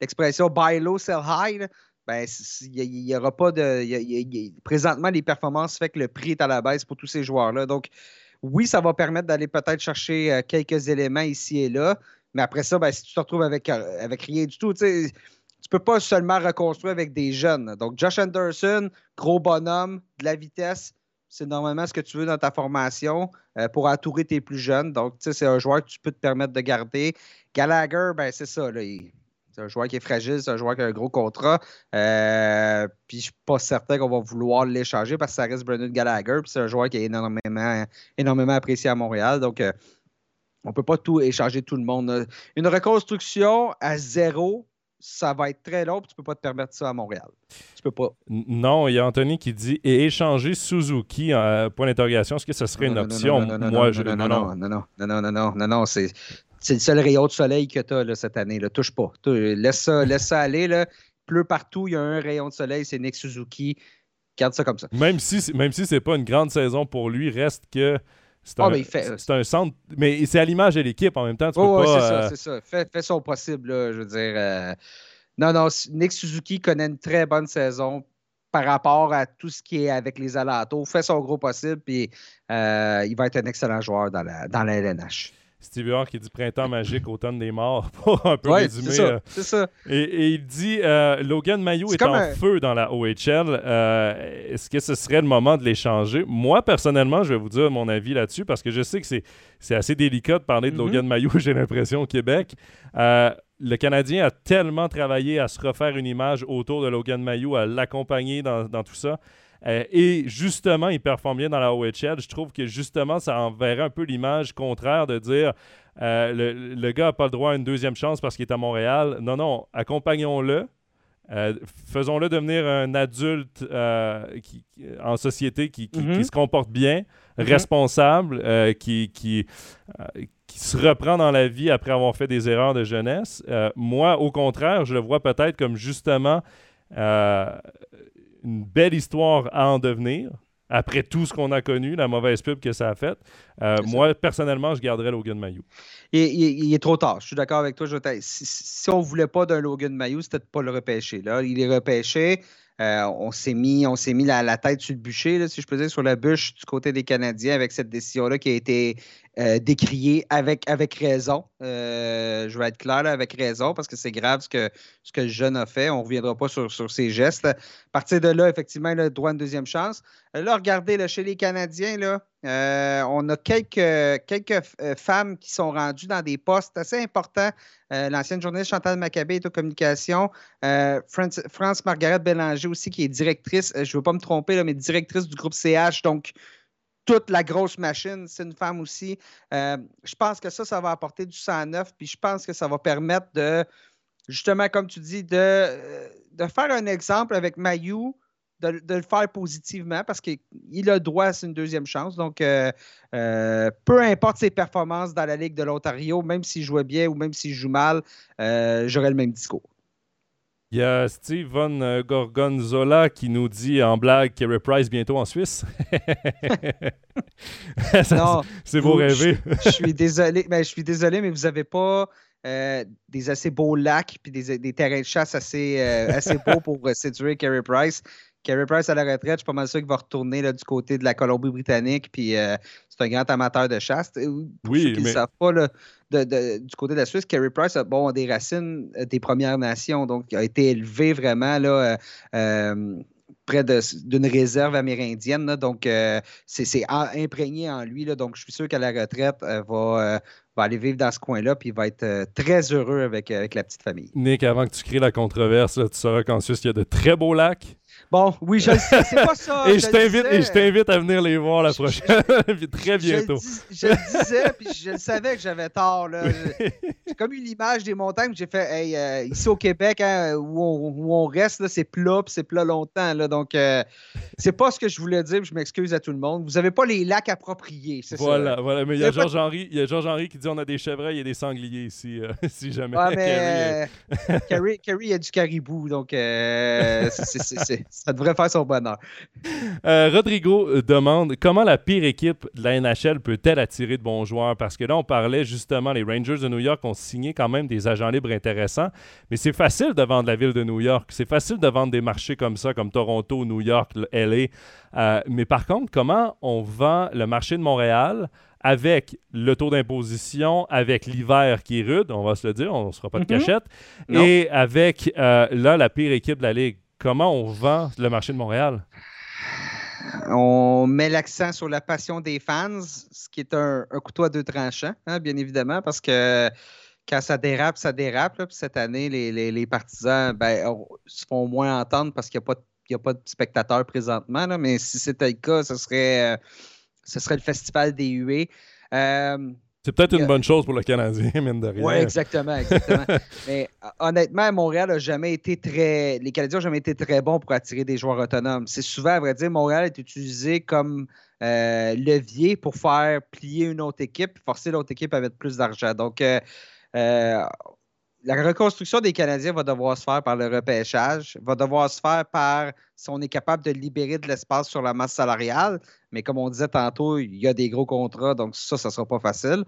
l'expression buy low, sell high ben, il n'y aura pas de. présentement, les performances fait que le prix est à la baisse pour tous ces joueurs-là. Donc, oui, ça va permettre d'aller peut-être chercher euh, quelques éléments ici et là. Mais après ça, ben, si tu te retrouves avec, euh, avec rien du tout, tu ne peux pas seulement reconstruire avec des jeunes. Donc, Josh Anderson, gros bonhomme, de la vitesse, c'est normalement ce que tu veux dans ta formation euh, pour entourer tes plus jeunes. Donc, c'est un joueur que tu peux te permettre de garder. Gallagher, ben, c'est ça. C'est un joueur qui est fragile, c'est un joueur qui a un gros contrat. Euh, puis je suis pas certain qu'on va vouloir l'échanger parce que ça reste Brendan Gallagher. Puis c'est un joueur qui est énormément, énormément apprécié à Montréal. Donc euh, on ne peut pas tout échanger tout le monde. Une reconstruction à zéro, ça va être très long, tu ne peux pas te permettre ça à Montréal. Tu peux pas. Non, il y a Anthony qui dit et échanger Suzuki, euh, point d'interrogation, est-ce que ce serait une option? Moi, je. Non, non, non, non, non, non, non, non, non, non, c'est. C'est le seul rayon de soleil que tu as là, cette année. Là. Touche pas. Laisse, ça, laisse ça aller. Là. Pleut partout. Il y a un rayon de soleil. C'est Nick Suzuki. Garde ça comme ça. Même si, même si ce n'est pas une grande saison pour lui, reste que c'est un, c'est un centre. Mais c'est à l'image de l'équipe en même temps. Tu oh, pas, c'est ça, c'est ça. Fais, son possible, je veux dire. Euh, non, non, Nick Suzuki connaît une très bonne saison par rapport à tout ce qui est avec les alentours. Fait son gros possible, puis euh, il va être un excellent joueur dans la, dans la LNH. Steve Huard qui dit printemps magique, automne des morts, (laughs) pour un peu résumer. C'est ça, euh, Et, il dit euh, Logan Mayo est, en feu dans la OHL. Euh, est-ce que ce serait le moment de l'échanger Moi, personnellement, je vais vous dire mon avis là-dessus parce que je sais que c'est assez délicat de parler de mm-hmm. Logan Mayo, (laughs) j'ai l'impression, au Québec. le Canadien a tellement travaillé à se refaire une image autour de Logan Mayo, à l'accompagner dans, dans tout ça. Euh, et justement, il performe bien dans la OHL. Je trouve que justement, ça enverrait un peu l'image contraire de dire euh, le, gars n'a pas le droit à une deuxième chance parce qu'il est à Montréal. Non, non, accompagnons-le. Euh, faisons-le devenir un adulte qui, en société qui, mm-hmm. se comporte bien, mm-hmm. responsable, qui, qui, qui, se reprend dans la vie après avoir fait des erreurs de jeunesse. moi, au contraire, je le vois peut-être comme justement une belle histoire à en devenir. Après tout ce qu'on a connu, la mauvaise pub que ça a faite, euh, moi, personnellement, je garderais Logan Mayou. Il, il, est trop tard. Je suis d'accord avec toi. Si, si, on ne voulait pas d'un Logan Mayou, c'était de pas le repêcher. Là. Il est repêché. Euh, on s'est mis, on s'est mis la, tête sur le bûcher, si je peux dire, sur la bûche du côté des Canadiens avec cette décision-là qui a été euh, décriée avec, avec raison. Euh, je vais être clair avec raison parce que c'est grave ce que, ce que le jeune a fait. On ne reviendra pas sur, sur ses gestes. À partir de là, effectivement, a droit à une deuxième chance. Là, regardez, là, chez les Canadiens, là, euh, on a quelques, quelques euh, femmes qui sont rendues dans des postes assez importants. Euh, l'ancienne journaliste Chantal Maccabé est aux communications. France, Margaret Bélanger aussi, qui est directrice, je ne veux pas me tromper, mais directrice du groupe CH. Donc, toute la grosse machine, c'est une femme aussi. je pense que ça, ça va apporter du sang neuf, puis je pense que ça va permettre de, justement, comme tu dis, de, de faire un exemple avec Mayou de, le faire positivement parce qu'il a droit à une deuxième chance. Donc, euh, euh, peu importe ses performances dans la Ligue de l'Ontario, même s'il jouait bien ou même s'il joue mal, euh, j'aurais le même discours. Il y a Steven Gorgonzola qui nous dit en blague qu'il Price bientôt en Suisse. (laughs) c'est beau rêver. je, suis désolé, mais ben, je suis désolé, mais vous n'avez pas des assez beaux lacs et des, terrains de chasse assez, assez beaux pour séduire Carey Price. Carey Price à la retraite, je suis pas mal sûr qu'il va retourner là, du côté de la Colombie-Britannique. Puis euh, c'est un grand amateur de chasse. Pour oui, ceux qui ne savent pas, du côté de la Suisse, Carey Price a bon, des racines euh, des Premières Nations. Donc, il a été élevé vraiment là, euh, près d'une réserve amérindienne. donc, c'est imprégné en lui. Là, donc, je suis sûr qu'à la retraite, va, va aller vivre dans ce coin-là, puis il va être très heureux avec, avec la petite famille. Nick, avant que tu crées la controverse, tu sauras qu'en Suisse, il y a de très beaux lacs. Bon, oui, je sais, c'est pas ça. (laughs) et je, t'invite, et je t'invite à venir les voir la prochaine, (laughs) puis très bientôt. Je, le disais, puis je le savais que j'avais tort. Là. J'ai comme eu l'image des montagnes, j'ai fait, hey, euh, ici au Québec, hein, où, on, où, on, reste, c'est plat, puis c'est plat longtemps. Là, donc, euh, c'est pas ce que je voulais dire, je m'excuse à tout le monde. Vous avez pas les lacs appropriés, c'est voilà, ça? Voilà, mais il y a Georges-Henri George qui dit on a des chevreuils et des sangliers ici, euh, (laughs) si jamais. Ouais, mais Carrie, il y a du caribou, donc c'est ça devrait faire son bonheur. Euh, Rodrigo euh, demande comment la pire équipe de la NHL peut-elle attirer de bons joueurs? Parce que là, on parlait justement, les Rangers de New York ont signé quand même des agents libres intéressants, mais c'est facile de vendre la ville de New York. C'est facile de vendre des marchés comme ça, comme Toronto, New York, LA. Euh, mais par contre, comment on vend le marché de Montréal? avec le taux d'imposition, avec l'hiver qui est rude, on va se le dire, on ne sera pas de mm-hmm. cachette, et avec là la pire équipe de la Ligue? Comment on vend le marché de Montréal? On met l'accent sur la passion des fans, ce qui est un, couteau à deux tranchants, hein, bien évidemment, parce que quand ça dérape, ça dérape. cette année, les, partisans ben, se font moins entendre parce qu'il n'y a, pas de spectateurs présentement. mais si c'était le cas, ce serait, euh, ce serait le festival des huées. Euh, C'est peut-être une bonne chose pour le Canadien, (laughs) mine de rien. Oui, exactement, exactement. (laughs) Mais honnêtement, Montréal a jamais été très. Les Canadiens n'ont jamais été très bons pour attirer des joueurs autonomes. C'est souvent, à vrai dire, Montréal est utilisé comme euh, levier pour faire plier une autre équipe, forcer l'autre équipe à mettre plus d'argent. Donc, euh, euh, la reconstruction des Canadiens va devoir se faire par le repêchage, va devoir se faire par si on est capable de libérer de l'espace sur la masse salariale. Mais comme on disait tantôt, il y a des gros contrats, donc ça, ça ne sera pas facile.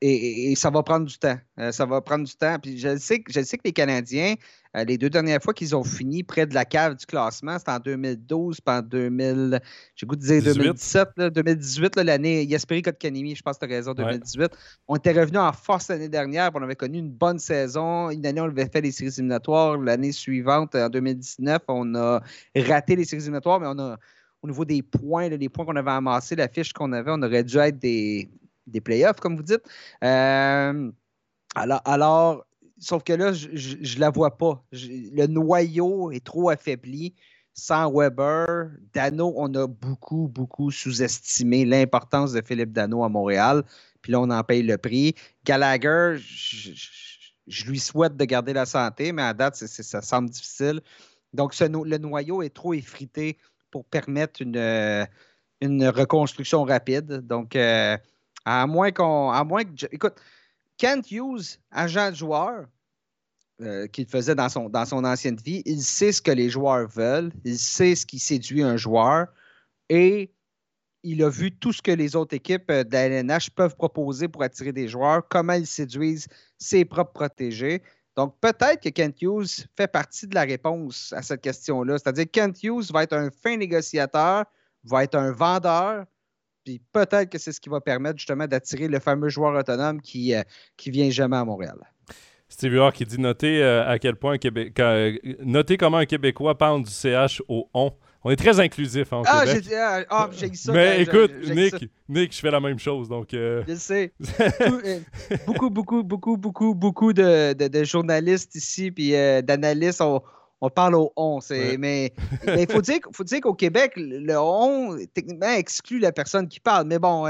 Et, ça va prendre du temps. ça va prendre du temps. Puis je sais, je sais que les Canadiens, euh, les deux dernières fois qu'ils ont fini près de la cave du classement, c'était en 2012, puis en 2000, j'ai goût de dire 2017, 2018, l'année Yasperi Kotkanimi, je pense que tu as raison, 2018. On était revenu en force l'année dernière, puis on avait connu une bonne saison. Une année, on avait fait les séries éliminatoires. L'année suivante, en 2019, on a raté les séries éliminatoires, mais on a, au niveau des points, les points qu'on avait amassés, la fiche qu'on avait, on aurait dû être des, des playoffs, comme vous dites. Euh, alors, Sauf que là, je ne la vois pas. le noyau est trop affaibli. Sans Weber, Dano, on a beaucoup, beaucoup sous-estimé l'importance de Philippe Dano à Montréal. Puis là, on en paye le prix. Gallagher, je, lui souhaite de garder la santé, mais à date, ça semble difficile. Donc, le noyau est trop effrité pour permettre une, une reconstruction rapide. Donc, euh, à moins qu'on. À moins que. Écoute, Kent Hughes, agent de joueur, euh, qu'il faisait dans son, dans son ancienne vie, il sait ce que les joueurs veulent, il sait ce qui séduit un joueur et il a vu tout ce que les autres équipes euh, de LNH peuvent proposer pour attirer des joueurs, comment ils séduisent ses propres protégés. Donc, peut-être que Kent Hughes fait partie de la réponse à cette question-là. C'est-à-dire que Kent Hughes va être un fin négociateur, va être un vendeur, puis peut-être que c'est ce qui va permettre justement d'attirer le fameux joueur autonome qui, ne euh, vient jamais à Montréal. Steve Huard qui dit noter euh, à quel point Québec, euh, noter comment un Québécois parle du CH au on. On est très inclusif hein, ah, Québec. Ah, ah, j'ai ça. Mais écoute, Nick, Nick, je fais la même chose. Donc, euh, Je sais. (laughs) beaucoup, beaucoup, beaucoup, beaucoup, beaucoup de, de, journalistes ici puis d'analystes, on, on, parle au on. Mais (laughs) il faut dire, faut dire qu'au Québec, le on, techniquement, exclut la personne qui parle. Mais bon.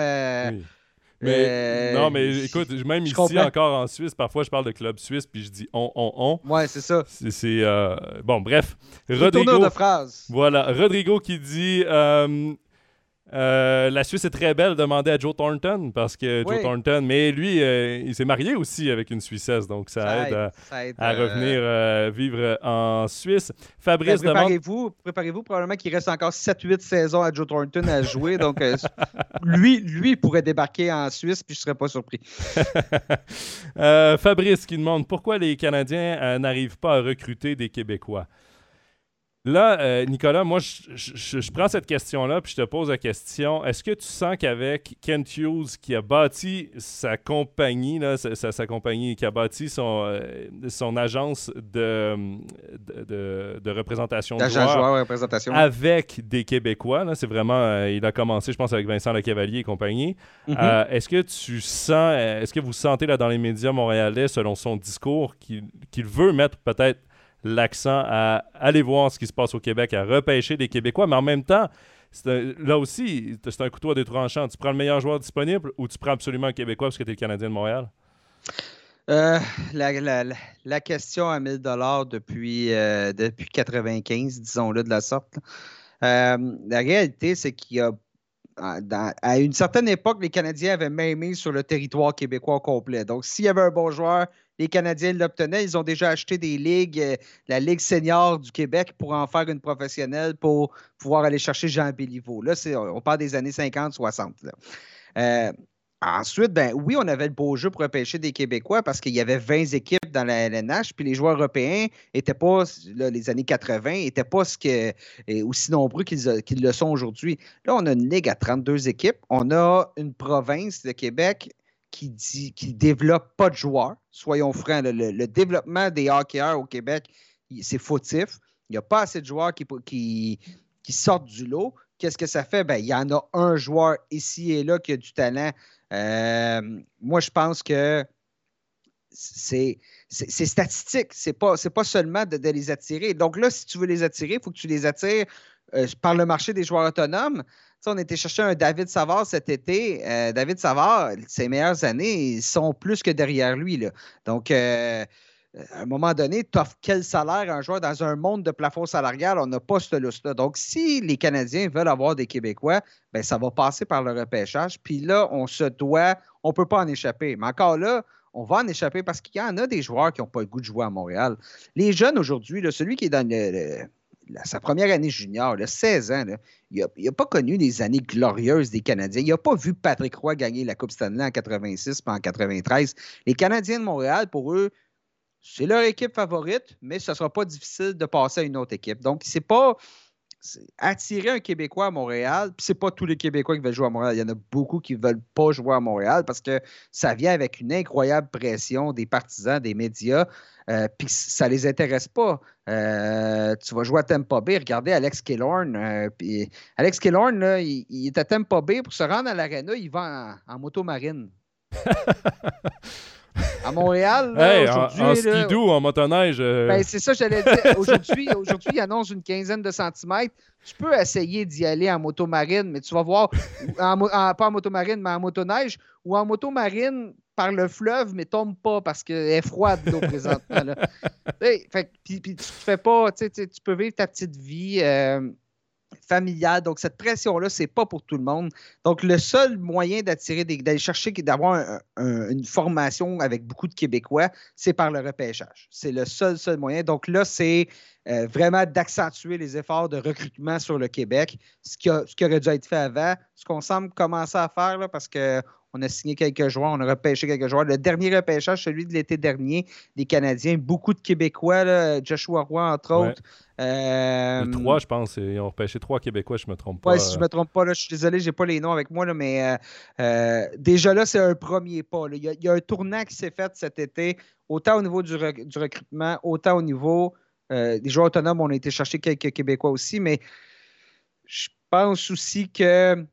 Mais euh, non, mais écoute, même ici encore en Suisse, parfois je parle de club suisse puis je dis on, on, on. Ouais, c'est ça. C'est euh, bon, bref. Rodrigo. de phrase. Voilà, Rodrigo qui dit euh, euh, la Suisse est très belle, demandait à Joe Thornton, parce que Joe Thornton, mais lui, euh, il s'est marié aussi avec une Suissesse, donc ça, aide, à, euh, revenir vivre en Suisse. Fabrice ben, préparez-vous, Préparez-vous, probablement qu'il reste encore 7-8 saisons à Joe Thornton à jouer, donc (laughs) lui, lui pourrait débarquer en Suisse, puis je ne serais pas surpris. (laughs) Fabrice qui demande pourquoi les Canadiens n'arrivent pas à recruter des Québécois? Là, euh, Nicolas, moi, je, prends cette question-là, puis je te pose la question. Est-ce que tu sens qu'avec Kent Hughes, qui a bâti sa compagnie, là, sa, compagnie, qui a bâti son, euh, son agence de, de, représentation de joueurs, représentation. avec des Québécois, c'est vraiment, euh, il a commencé, je pense, avec Vincent Lecavalier et compagnie. Mm-hmm. est-ce que tu sens, est-ce que vous sentez là dans les médias montréalais, selon son discours, qu'il veut mettre peut-être l'accent à aller voir ce qui se passe au Québec, à repêcher des Québécois, mais en même temps, là aussi, c'est un couteau à deux tranchants. Tu prends le meilleur joueur disponible ou tu prends absolument un Québécois parce que tu es le Canadien de Montréal? Euh, la, question à 1000 dollars depuis, euh, depuis 95, disons-le de la sorte. Euh, la réalité, c'est qu'il y a à une certaine époque, les Canadiens avaient même mis sur le territoire québécois complet. Donc, s'il y avait un bon joueur, les Canadiens l'obtenaient. Ils ont déjà acheté des ligues, euh, la Ligue senior du Québec pour en faire une professionnelle pour pouvoir aller chercher Jean Béliveau. Là, on parle des années 50-60. Euh, ensuite, ben oui, on avait le beau jeu pour repêcher des Québécois parce qu'il y avait 20 équipes dans la LNH, puis les joueurs européens n'étaient pas, les années 80, n'étaient pas ce que, aussi nombreux qu'ils le sont aujourd'hui. Là, on a une ligue à 32 équipes. On a une province de Québec qui dit qui développe pas de joueurs. Soyons francs, le, développement des hockeyeurs au Québec, c'est fautif. Il n'y a pas assez de joueurs qui, sortent du lot. Qu'est-ce que ça fait? Ben, il y en a un joueur ici et là qui a du talent. Euh, moi, je pense que c'est statistique. C'est pas, pas seulement de, les attirer. Donc là, si tu veux les attirer, il faut que tu les attires par le marché des joueurs autonomes, on était chercher un David Savard cet été. David Savard, ses meilleures années sont plus que derrière lui. Là. Donc, à un moment donné, tu offres quel salaire un joueur dans un monde de plafond salarial? On n'a pas ce lustre-là. Donc, si les Canadiens veulent avoir des Québécois, ben, ça va passer par le repêchage. Puis là, on se doit, on ne peut pas en échapper. Mais encore là, on va en échapper parce qu'il y en a des joueurs qui n'ont pas le goût de jouer à Montréal. Les jeunes aujourd'hui, celui qui est dans sa première année junior, 16 ans, il n'a pas connu les années glorieuses des Canadiens. Il n'a pas vu Patrick Roy gagner la Coupe Stanley en 86 puis en 93. Les Canadiens de Montréal, pour eux, c'est leur équipe favorite, mais ce ne sera pas difficile de passer à une autre équipe. Donc, c'est pas attirer un Québécois à Montréal, puis c'est pas tous les Québécois qui veulent jouer à Montréal. Il y en a beaucoup qui veulent pas jouer à Montréal parce que ça vient avec une incroyable pression des partisans, des médias, euh, puis ça les intéresse pas. Euh, tu vas jouer à Tampa Bay, regardez Alex Killorn. Euh, Alex Killorn, il, est à Tampa Bay pour se rendre à l'aréna, il va en moto marine. (laughs) à Montréal. aujourd'hui, en, skidoo, en motoneige. Euh. Ben, c'est ça, j'allais dire. Aujourd'hui, (laughs) aujourd'hui, il annonce une quinzaine de centimètres. Tu peux essayer d'y aller en motomarine, mais tu vas voir, pas en motomarine, mais en motoneige, ou en motomarine par le fleuve, mais tombe pas parce qu'elle est froide l'eau présentement. (laughs) puis, tu fais pas, tu peux vivre ta petite vie. Euh, Donc, cette pression-là, c'est pas pour tout le monde. Donc, le seul moyen d'attirer, d'aller chercher, d'avoir une formation avec beaucoup de Québécois, c'est par le repêchage. C'est le seul, seul moyen. Donc, là, c'est euh, vraiment d'accentuer les efforts de recrutement sur le Québec, ce qui, aurait dû être fait avant, ce qu'on semble commencer à faire, là, parce que on a signé quelques joueurs, on a repêché quelques joueurs. Le dernier repêchage, celui de l'été dernier, des Canadiens, beaucoup de Québécois, Joshua Roy, entre autres. Euh, trois, je pense. Ils ont repêché trois Québécois, je ne me trompe pas. Oui, si je ne me trompe pas, je suis désolé, je n'ai pas les noms avec moi, mais euh, euh, déjà là, c'est un premier pas. Il, y a, un tournant qui s'est fait cet été, autant au niveau du, du recrutement, autant au niveau des joueurs autonomes. On a été chercher quelques Québécois aussi, mais je pense aussi que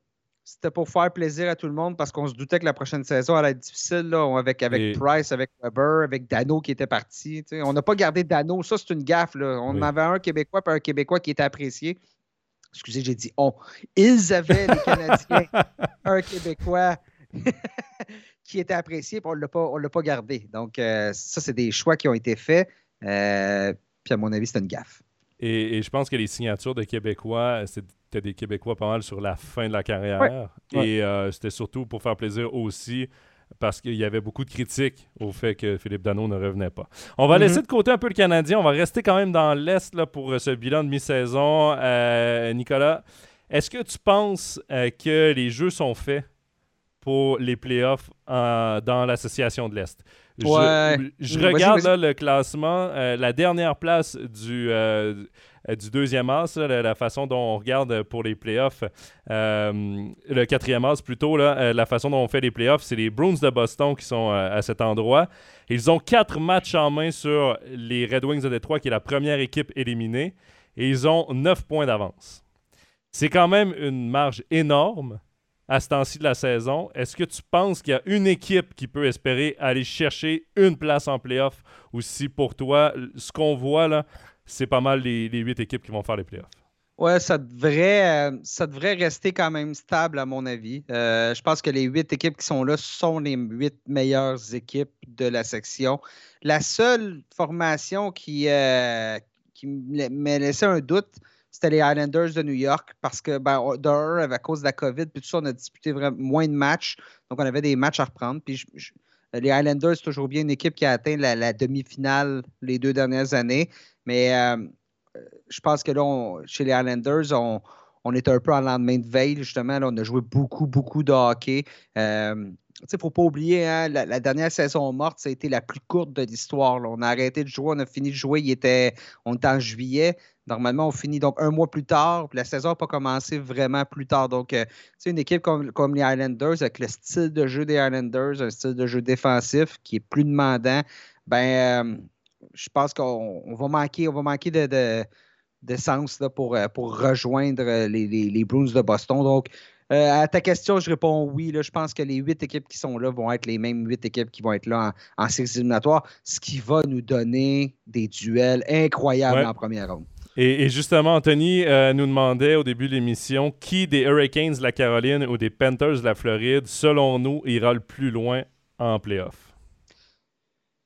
c'était pour faire plaisir à tout le monde parce qu'on se doutait que la prochaine saison allait être difficile là, avec, avec Price, avec Weber, avec Dano qui était parti. On n'a pas gardé Dano, ça c'est une gaffe. Là. On avait un Québécois et un Québécois qui était apprécié. Excusez, j'ai dit on. Ils avaient, les Canadiens, (laughs) un Québécois (laughs) qui était apprécié, et on ne l'a pas gardé. Donc, euh, ça, c'est des choix qui ont été faits. Euh, puis, à mon avis, c'est une gaffe. Et, je pense que les signatures de Québécois, c'était des Québécois pas mal sur la fin de la carrière. Et euh, c'était surtout pour faire plaisir aussi parce qu'il y avait beaucoup de critiques au fait que Philippe Dano ne revenait pas. On va laisser de côté un peu le Canadien. On va rester quand même dans l'Est pour euh, ce bilan de mi-saison. Euh, Nicolas, est-ce que tu penses que les jeux sont faits pour les playoffs dans l'association de l'Est? Je, regarde le classement. La dernière place du, du deuxième as, la, façon dont on regarde pour les playoffs, euh, le quatrième as plutôt, là, la façon dont on fait les playoffs, c'est les Bruins de Boston qui sont à cet endroit. Ils ont quatre matchs en main sur les Red Wings de Détroit, qui est la première équipe éliminée, et ils ont neuf points d'avance. C'est quand même une marge énorme à ce temps-ci de la saison. Est-ce que tu penses qu'il y a une équipe qui peut espérer aller chercher une place en playoff ou si pour toi, ce qu'on voit là, c'est pas mal les, huit équipes qui vont faire les playoffs? Ouais, ça devrait, euh, ça devrait rester quand même stable, à mon avis. Euh, je pense que les huit équipes qui sont là sont les huit meilleures équipes de la section. La seule formation qui, euh, qui m'a laissé un doute, c'était les Islanders de New York parce que, ben, d'un, à cause de la COVID, puis tout ça, on a disputé vraiment moins de matchs. Donc, on avait des matchs à reprendre. Puis, les Islanders, c'est toujours bien une équipe qui a atteint la, demi-finale les deux dernières années. Mais euh, je pense que là, chez les Islanders, on, on est un peu en lendemain de veille, justement. Là, on a joué beaucoup, beaucoup de hockey. Euh, il ne faut pas oublier, hein, la, dernière saison morte, ça a été la plus courte de l'histoire. On a arrêté de jouer, on a fini de jouer, il était, on était en juillet. Normalement, on finit donc un mois plus tard, puis la saison n'a pas commencé vraiment plus tard. Donc, c'est euh, une équipe comme, comme, les Islanders, avec le style de jeu des Islanders, un style de jeu défensif qui est plus demandant, ben, euh, je pense qu'on va manquer, on va manquer de, d'essence pour, euh, pour rejoindre les, les, les, Bruins de Boston. Donc, à ta question, je réponds oui. Là, je pense que les huit équipes qui sont là vont être les mêmes huit équipes qui vont être là en, en séries éliminatoires, ce qui va nous donner des duels incroyables en première ronde. Et, justement, Anthony euh, nous demandait au début de l'émission qui des Hurricanes de la Caroline ou des Panthers de la Floride, selon nous, ira le plus loin en playoff?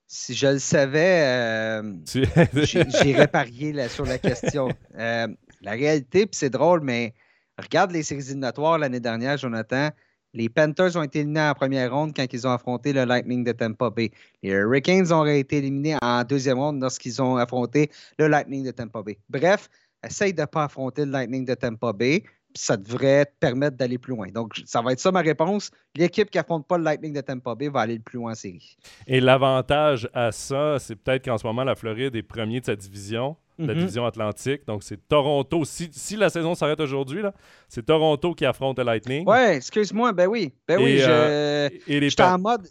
Si je le savais, euh, j'irais parier sur la question. Euh, la réalité, puis c'est drôle, mais regarde les séries éliminatoires l'année dernière, Jonathan. Les Panthers ont été éliminés en première ronde quand ils ont affronté le Lightning de Tampa Bay. Les Hurricanes ont été éliminés en deuxième ronde lorsqu'ils ont affronté le Lightning de Tampa Bay. Bref, essaye de ne pas affronter le Lightning de Tampa Bay. Ça devrait te permettre d'aller plus loin. Donc, ça va être ça ma réponse. L'équipe qui affronte pas le Lightning de Tampa Bay va aller le plus loin en série. Et l'avantage à ça, c'est peut-être qu'en ce moment, la Floride est premier de sa division la mhm. division Atlantique. Donc, c'est Toronto. Si, si, la saison s'arrête aujourd'hui, c'est Toronto qui affronte le Lightning. Ouais, excuse-moi. Ben oui. Ben oui. Euh, j'étais en mode.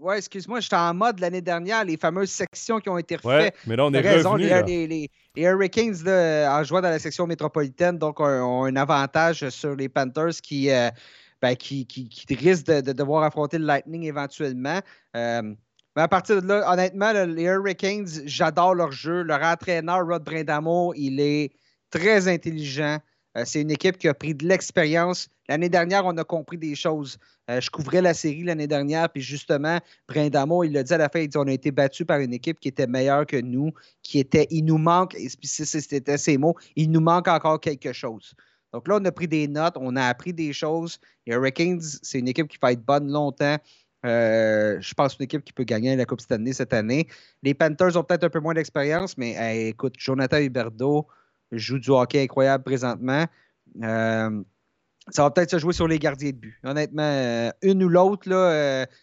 Ouais, excuse-moi, j'étais en mode l'année dernière, les fameuses sections qui ont été refaites. mais là, on est raison, les, les, Hurricanes, en jouant dans la section métropolitaine, donc ont, un avantage sur les Panthers qui, euh, ben, qui, qui, risquent de, devoir affronter le Lightning éventuellement. Euh, mais à partir de là, honnêtement, les Hurricanes, j'adore leur jeu. Leur entraîneur, Rod Brindamo, il est très intelligent. Euh, c'est une équipe qui a pris de l'expérience. L'année dernière, on a compris des choses. Euh, je couvrais la série l'année dernière, puis justement, Brindamo, il l'a dit à la fin, il dit on a été battu par une équipe qui était meilleure que nous, qui était, il nous manque, et c'était ses mots, il nous manque encore quelque chose. Donc là, on a pris des notes, on a appris des choses. Les Hurricanes, c'est une équipe qui va être bonne longtemps. Euh, je pense une équipe qui peut gagner la Coupe Stanley cette année. Les Panthers ont peut-être un peu moins d'expérience, mais écoute, Jonathan Huberdeau joue du hockey incroyable présentement. Euh, ça va peut-être se jouer sur les gardiens de but. Honnêtement, euh, une ou l'autre,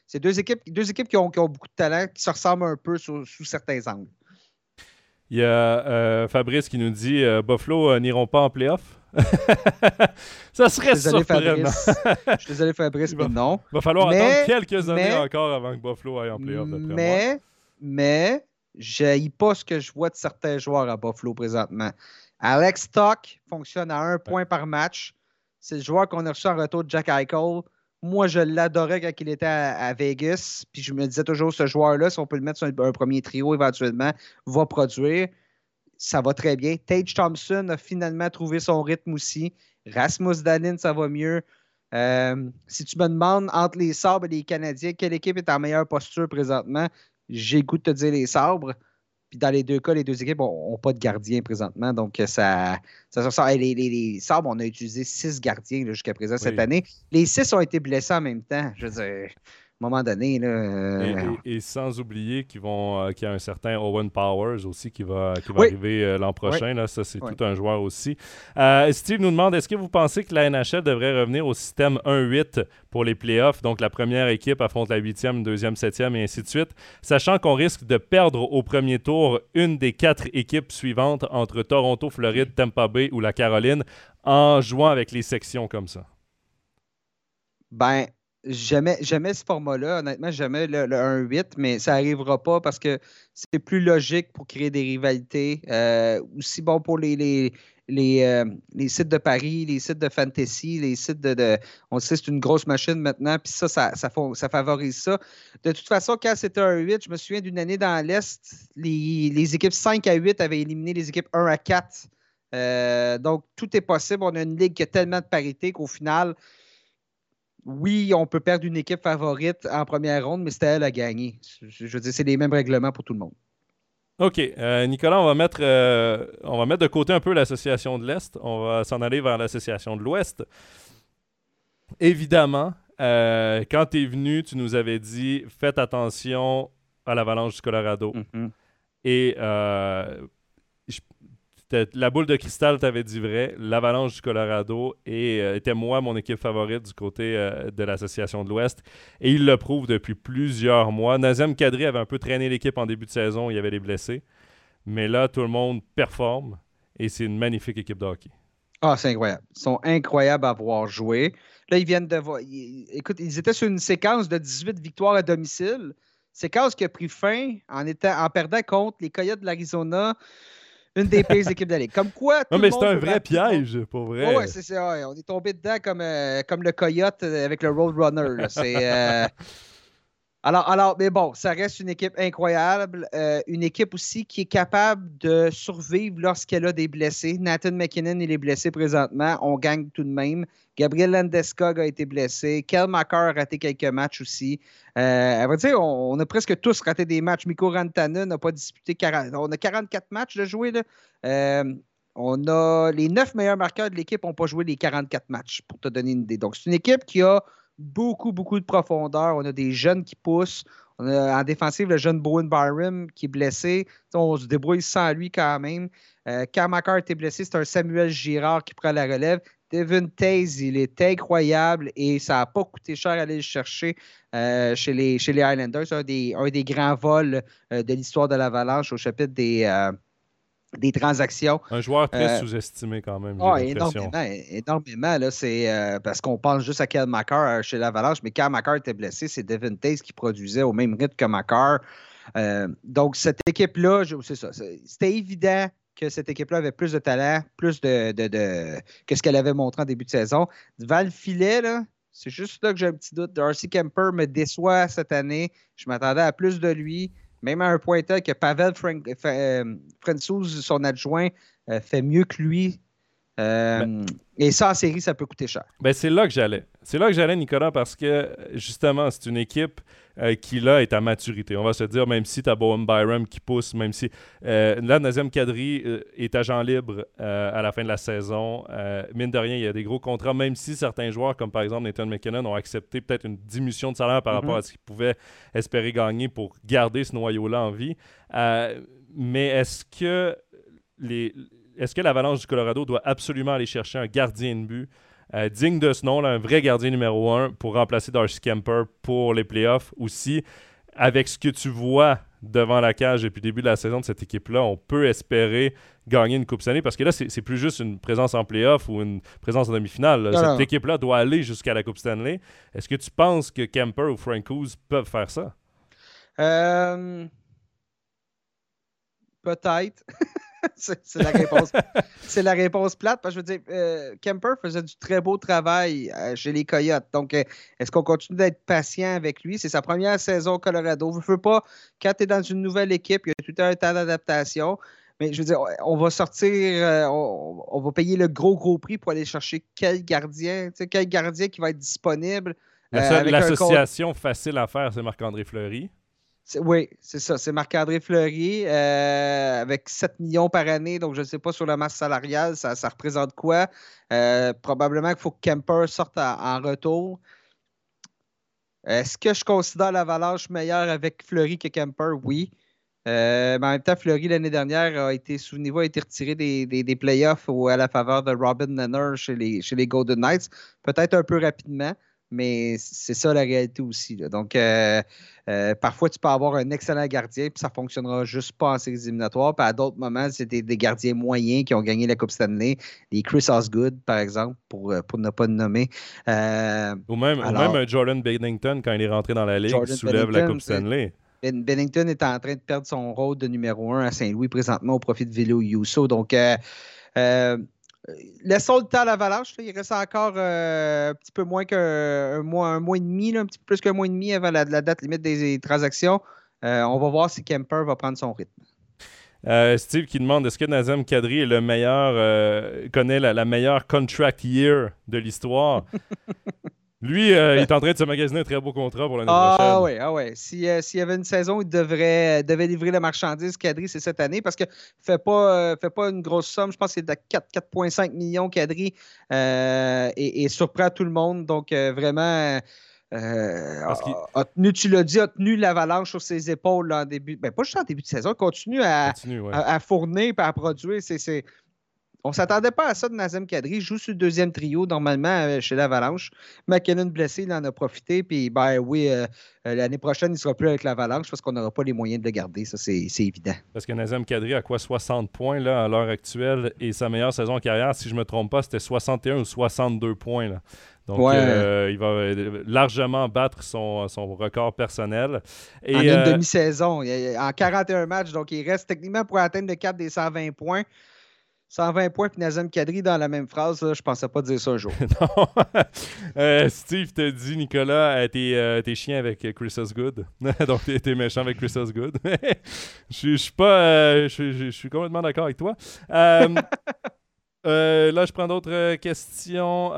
c'est deux équipes, deux équipes qui ont, beaucoup de talent, qui se ressemblent un peu sous certains angles. Il y a Fabrice qui nous dit Buffalo n'iront pas en playoff. (laughs) ça serait vraiment. Je suis désolé, Fabrice, mais non. Il va falloir attendre quelques années encore avant que Buffalo aille en playoff, mais, Mais, je pas ce que je vois de certains joueurs à Buffalo présentement. Alex Stock fonctionne à un point par match. C'est le joueur qu'on a reçu en retour de Jack Eichel. Moi, je l'adorais quand il était à, Vegas. Puis je me disais toujours, ce joueur-là, si on peut le mettre sur un premier trio éventuellement, va produire ça va très bien. Tage Thompson a finalement trouvé son rythme aussi. Rasmus Dalin, ça va mieux. Euh, si tu me demandes entre les sabres et les Canadiens, quelle équipe est en meilleure posture présentement, j'ai goût de te dire les sabres. Puis dans les deux cas, les deux équipes n'ont pas de gardien présentement. Donc ça, ça sort. Les, les, sabres, on a utilisé six gardiens jusqu'à présent cette année. Les six ont été blessés en même temps. Je veux dire moment donné. Là, euh, et, sans oublier qu'ils vont euh, qu'il y a un certain Owen Powers aussi qui va, qui va arriver euh, l'an prochain. Là, ça, c'est tout un joueur aussi. Steve nous demande est-ce que vous pensez que la NHL devrait revenir au système 1-8 pour les playoffs? Donc, la première équipe affronte la huitième, deuxième, septième et ainsi de suite, sachant qu'on risque de perdre au premier tour une des quatre équipes suivantes entre Toronto, Floride, Tampa Bay ou la Caroline en jouant avec les sections comme ça. Ben, Jamais, ce format-là, honnêtement, jamais le, 1-8, mais ça n'arrivera pas parce que c'est plus logique pour créer des rivalités. Euh, aussi bon pour les, les, les, euh, les, sites de Paris, les sites de fantasy, les sites de. on sait c'est une grosse machine maintenant, puis ça ça, ça, ça, favorise ça. De toute façon, quand c'était un 8, je me souviens d'une année dans l'Est, les, les, équipes 5 à 8 avaient éliminé les équipes 1 à 4. Euh, donc, tout est possible. On a une ligue qui a tellement de parité qu'au final, oui, on peut perdre une équipe favorite en première ronde, mais c'était elle à gagner. Je, veux dire, c'est les mêmes règlements pour tout le monde. OK. Euh, Nicolas, on va, mettre, euh, on va mettre de côté un peu l'association de l'Est. On va s'en aller vers l'association de l'Ouest. Évidemment, euh, quand tu es venu, tu nous avais dit faites attention à l'avalanche du Colorado. Mm-hmm. Et la boule de cristal t'avait dit vrai. L'Avalanche du Colorado euh, était moi mon équipe favorite du côté euh, de l'Association de l'Ouest. Et il le prouve depuis plusieurs mois. Nazem Kadri avait un peu traîné l'équipe en début de saison. Il y avait les blessés. Mais là, tout le monde performe et c'est une magnifique équipe de hockey. Ah, c'est incroyable. Ils sont incroyables à voir jouer. Là, ils viennent de voir. Écoute, ils étaient sur une séquence de 18 victoires à domicile. Séquence qui a pris fin en perdant contre les Coyotes de l'Arizona, une des pires équipes de la Ligue. Comme quoi. non, mais c'est un vrai piège, pour vrai. ouais, c'est ça. on est tombé dedans comme, euh, comme le coyote avec le Roadrunner. C'est. (laughs) Alors, alors, mais bon, ça reste une équipe incroyable. Euh, une équipe aussi qui est capable de survivre lorsqu'elle a des blessés. Nathan McKinnon, il est blessé présentement. On gagne tout de même. Gabriel Landeskog a été blessé. Kel Makar a raté quelques matchs aussi. Euh, à vrai dire, on, a presque tous raté des matchs. Miko Rantanen n'a pas disputé 40. On a 44 matchs de jouer. Euh, on a les neuf meilleurs marqueurs de l'équipe n'ont pas joué les 44 matchs, pour te donner une idée. Donc, c'est une équipe qui a beaucoup, beaucoup de profondeur. On a des jeunes qui poussent. On a en défensive le jeune Bowen Byram qui est blessé. On se débrouille sans lui quand même. Euh, Kamakar était blessé. C'est un Samuel Girard qui prend la relève. Devin Taze, il est incroyable et ça n'a pas coûté cher d'aller le chercher euh, chez, les, chez les Highlanders. Un des, un des grands vols euh, de l'histoire de l'Avalanche au chapitre des, euh, des transactions. Un joueur très euh, sous-estimé quand même. Oh, énormément, énormément. Là, c'est, euh, parce qu'on pense juste à Makar euh, chez l'Avalanche, mais quand Makar était blessé, c'est Devin Taze qui produisait au même rythme que Makar. donc, cette équipe-là, c'est ça. C'était évident que cette équipe-là avait plus de talent, plus de, de, que ce qu'elle avait montré en début de saison. Devant le filet, c'est juste là que j'ai un petit doute. Darcy Kemper me déçoit cette année. Je m'attendais à plus de lui. Même à un point tel que Pavel Frank, euh, son adjoint, euh, fait mieux que lui. Euh, ben et ça, en série, ça peut coûter cher. Ben, c'est là que j'allais. C'est là que j'allais, Nicolas, parce que justement, c'est une équipe euh, qui, là, est à maturité. On va se dire, même si tu as Bowen Byram qui pousse, même si euh, la deuxième quadrille euh, est agent libre à la fin de la saison, mine de rien, il y a des gros contrats, même si certains joueurs, comme par exemple Nathan McKinnon, ont accepté peut-être une diminution de salaire par rapport à ce qu'ils pouvaient espérer gagner pour garder ce noyau-là en vie. mais est-ce que les est-ce que l'Avalanche du Colorado doit absolument aller chercher un gardien de but euh, digne de ce nom, un vrai gardien numéro un pour remplacer Darcy Kemper pour les playoffs? Aussi. Avec ce que tu vois devant la cage depuis le début de la saison de cette équipe-là, on peut espérer gagner une Coupe Stanley? Parce que là, c'est plus juste une présence en playoff ou une présence en demi-finale. Cette équipe-là doit aller jusqu'à la Coupe Stanley. Est-ce que tu penses que Kemper ou Francouz peuvent faire ça? Euh, peut-être. (laughs) (laughs) c'est la réponse. c'est la réponse plate. Parce que je veux dire, euh, Kemper faisait du très beau travail euh, chez les Coyotes. Donc, euh, est-ce qu'on continue d'être patient avec lui? C'est sa première saison au Colorado. Je ne veux pas, quand tu es dans une nouvelle équipe, il y a tout un temps d'adaptation. Mais je veux dire, on va sortir, on, va payer le gros, gros prix pour aller chercher quel gardien, quel gardien qui va être disponible. L'association facile à faire, c'est Marc-André Fleury. Oui, c'est ça. C'est Marc-André Fleury euh, avec 7 millions par année. Donc, je ne sais pas sur la masse salariale, ça, représente quoi? Euh, probablement qu'il faut que Kemper sorte en retour. Est-ce que je considère l'avalanche meilleure avec Fleury que Kemper? Oui. Euh, mais en même temps, Fleury, l'année dernière, a été, souvenez-vous, a été retiré des, des, playoffs à la faveur de Robin Nenner chez les, chez les Golden Knights. Peut-être un peu rapidement mais c'est ça la réalité aussi. Donc, euh, euh, parfois, tu peux avoir un excellent gardien, puis ça ne fonctionnera juste pas en séries éliminatoires. Puis à d'autres moments, c'est des, gardiens moyens qui ont gagné la Coupe Stanley. Les Chris Osgood, par exemple, pour, euh, pour ne pas le nommer. ou, même, un Jordan Bennington, quand il est rentré dans la Ligue, soulève la Coupe Stanley. Bennington est en train de perdre son rôle de numéro un à Saint-Louis présentement au profit de Vélo Yusso. Donc, Laissons le temps à l'avalanche. Il reste encore euh, un petit peu moins qu'un mois, un mois et demi, un petit peu plus qu'un mois et demi avant la, date limite des, transactions. Euh, on va voir si Kemper va prendre son rythme. Euh, Steve qui demande est-ce que Nazem Kadri est le meilleur, connaît la, meilleure contract year de l'histoire? (laughs) Lui, euh, il est en train de se magasiner un très beau contrat pour l'année ah, prochaine. Oui, ah ouais. Euh, s'il y avait une saison, il devrait, devait livrer la marchandise Kadri, c'est cette année parce que fait pas, euh, fait pas une grosse somme. Je pense que c'est de 4,5 millions Kadri et, surprend tout le monde. Donc, vraiment. a, tenu, tu l'as dit, a tenu l'avalanche sur ses épaules en début. Ben, pas juste en début de saison, continue à, à, fournir et à produire. C'est on ne s'attendait pas à ça de Nazem Kadri. Il joue sur le deuxième trio, normalement, euh, chez l'Avalanche. McKinnon blessé, il en a profité. Puis, ben oui, euh, euh, l'année prochaine, il ne sera plus avec l'Avalanche parce qu'on n'aura pas les moyens de le garder. Ça, c'est évident. Parce que Nazem Kadri a quoi 60 points là, à l'heure actuelle? Et sa meilleure saison en carrière, si je ne me trompe pas, c'était 61 ou 62 points. Là. Donc, il va largement battre son, record personnel. Et, en une demi-saison, en 41 matchs. Donc, il reste techniquement pour atteindre le cap des 120 points. 120 points puis Nazem Kadri dans la même phrase, là, je pensais pas dire ça un jour. (laughs) non. Euh, Steve te dit, Nicolas, euh, t'es, euh, chien avec Chris Osgood. (laughs) Donc, t'es, es méchant avec Chris Osgood. (laughs) Je suis pas. Je suis complètement d'accord avec toi. là, je prends d'autres questions.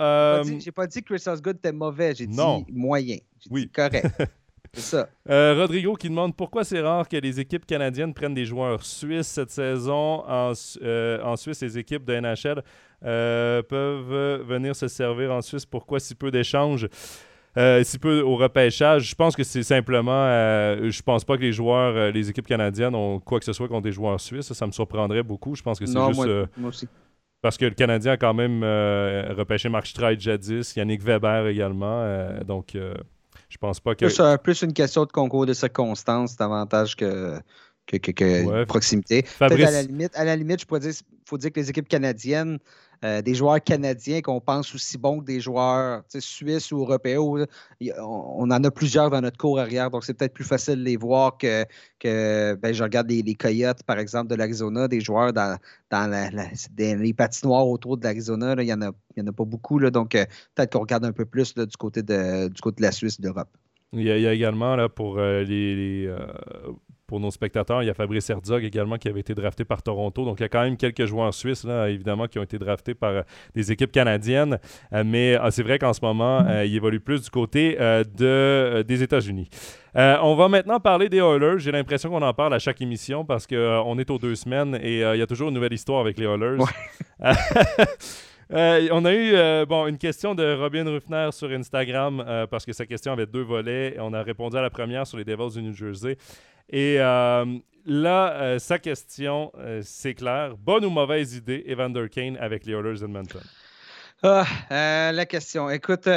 J'ai pas, dit que Chris Osgood était mauvais, j'ai dit moyen. J'ai oui. dit correct. C'est ça. Euh, Rodrigo qui demande pourquoi c'est rare que les équipes canadiennes prennent des joueurs suisses cette saison. En, euh, Suisse, les équipes de NHL euh, peuvent venir se servir en Suisse. Pourquoi si peu d'échanges? si peu au repêchage, je pense que c'est simplement. je pense pas que les joueurs, les équipes canadiennes ont quoi que ce soit contre des joueurs suisses. Ça, me surprendrait beaucoup. Je pense que c'est juste. Moi, aussi. Parce que le Canadien a quand même repêché Mark Streit jadis, Yannick Weber également. donc. Je pense pas que. Plus, euh, plus une question de concours de circonstances davantage que, que, que, proximité. à la limite, à la limite, je pourrais dire, faut dire que les équipes canadiennes, euh, des joueurs canadiens qu'on pense aussi bons que des joueurs suisses ou européens, on, en a plusieurs dans notre cours arrière, donc c'est peut-être plus facile de les voir que, que ben, je regarde les, Coyotes, par exemple, de l'Arizona, des joueurs dans, les patinoires autour de l'Arizona, il n'y en, a, en a pas beaucoup, donc euh, peut-être qu'on regarde un peu plus du, côté de, du côté de la Suisse. Il y, a, également là, pour euh, les, pour nos spectateurs, il y a Fabrice Herzog également qui avait été drafté par Toronto. Donc, il y a quand même quelques joueurs suisses, là, évidemment, qui ont été draftés par euh, des équipes canadiennes. Euh, mais euh, c'est vrai qu'en ce moment, il évolue plus du côté de, des États-Unis. on va maintenant parler des Oilers. J'ai l'impression qu'on en parle à chaque émission parce qu'on est aux deux semaines et il y a toujours une nouvelle histoire avec les Oilers. (laughs) on a eu bon, une question de Robin Ruffner sur Instagram parce que sa question avait deux volets. On a répondu à la première sur les Devils du New Jersey. Et euh, là, euh, sa question, euh, c'est clair. Bonne ou mauvaise idée, Evander Kane avec les Oilers Edmonton? Ah, la question. Écoute,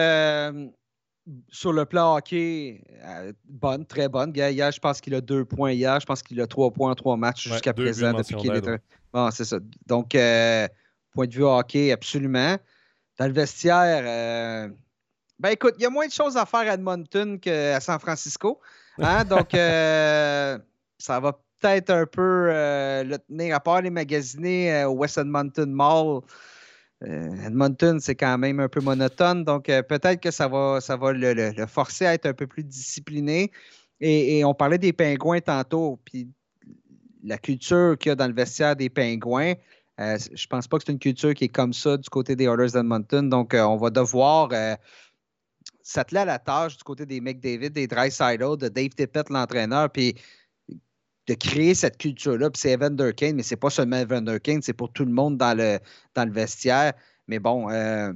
sur le plan hockey, bonne, très bonne. Hier, je pense qu'il a deux points hier. Je pense qu'il a trois points en trois matchs jusqu'à présent depuis qu'il est. Bon, c'est ça. Donc, point de vue hockey, absolument. Dans le vestiaire, ben écoute, il y a moins de choses à faire à Edmonton qu'à San Francisco. Hein? Donc, euh, (laughs) ça va peut-être un peu euh, le tenir à part les magasiner euh, au West Edmonton Mall. Edmonton, c'est quand même un peu monotone, donc peut-être que ça va, ça va le, forcer à être un peu plus discipliné. Et, on parlait des pingouins tantôt, puis la culture qu'il y a dans le vestiaire des pingouins, je pense pas que c'est une culture qui est comme ça du côté des Oilers d'Edmonton. Donc, on va devoir s'atteler à la tâche du côté des McDavid, des Dreisaitl, de Dave Tippett, l'entraîneur, puis de créer cette culture-là. Puis c'est Evander Kane, mais c'est pas seulement Evander Kane, c'est pour tout le monde dans le, dans le vestiaire. Mais bon, euh,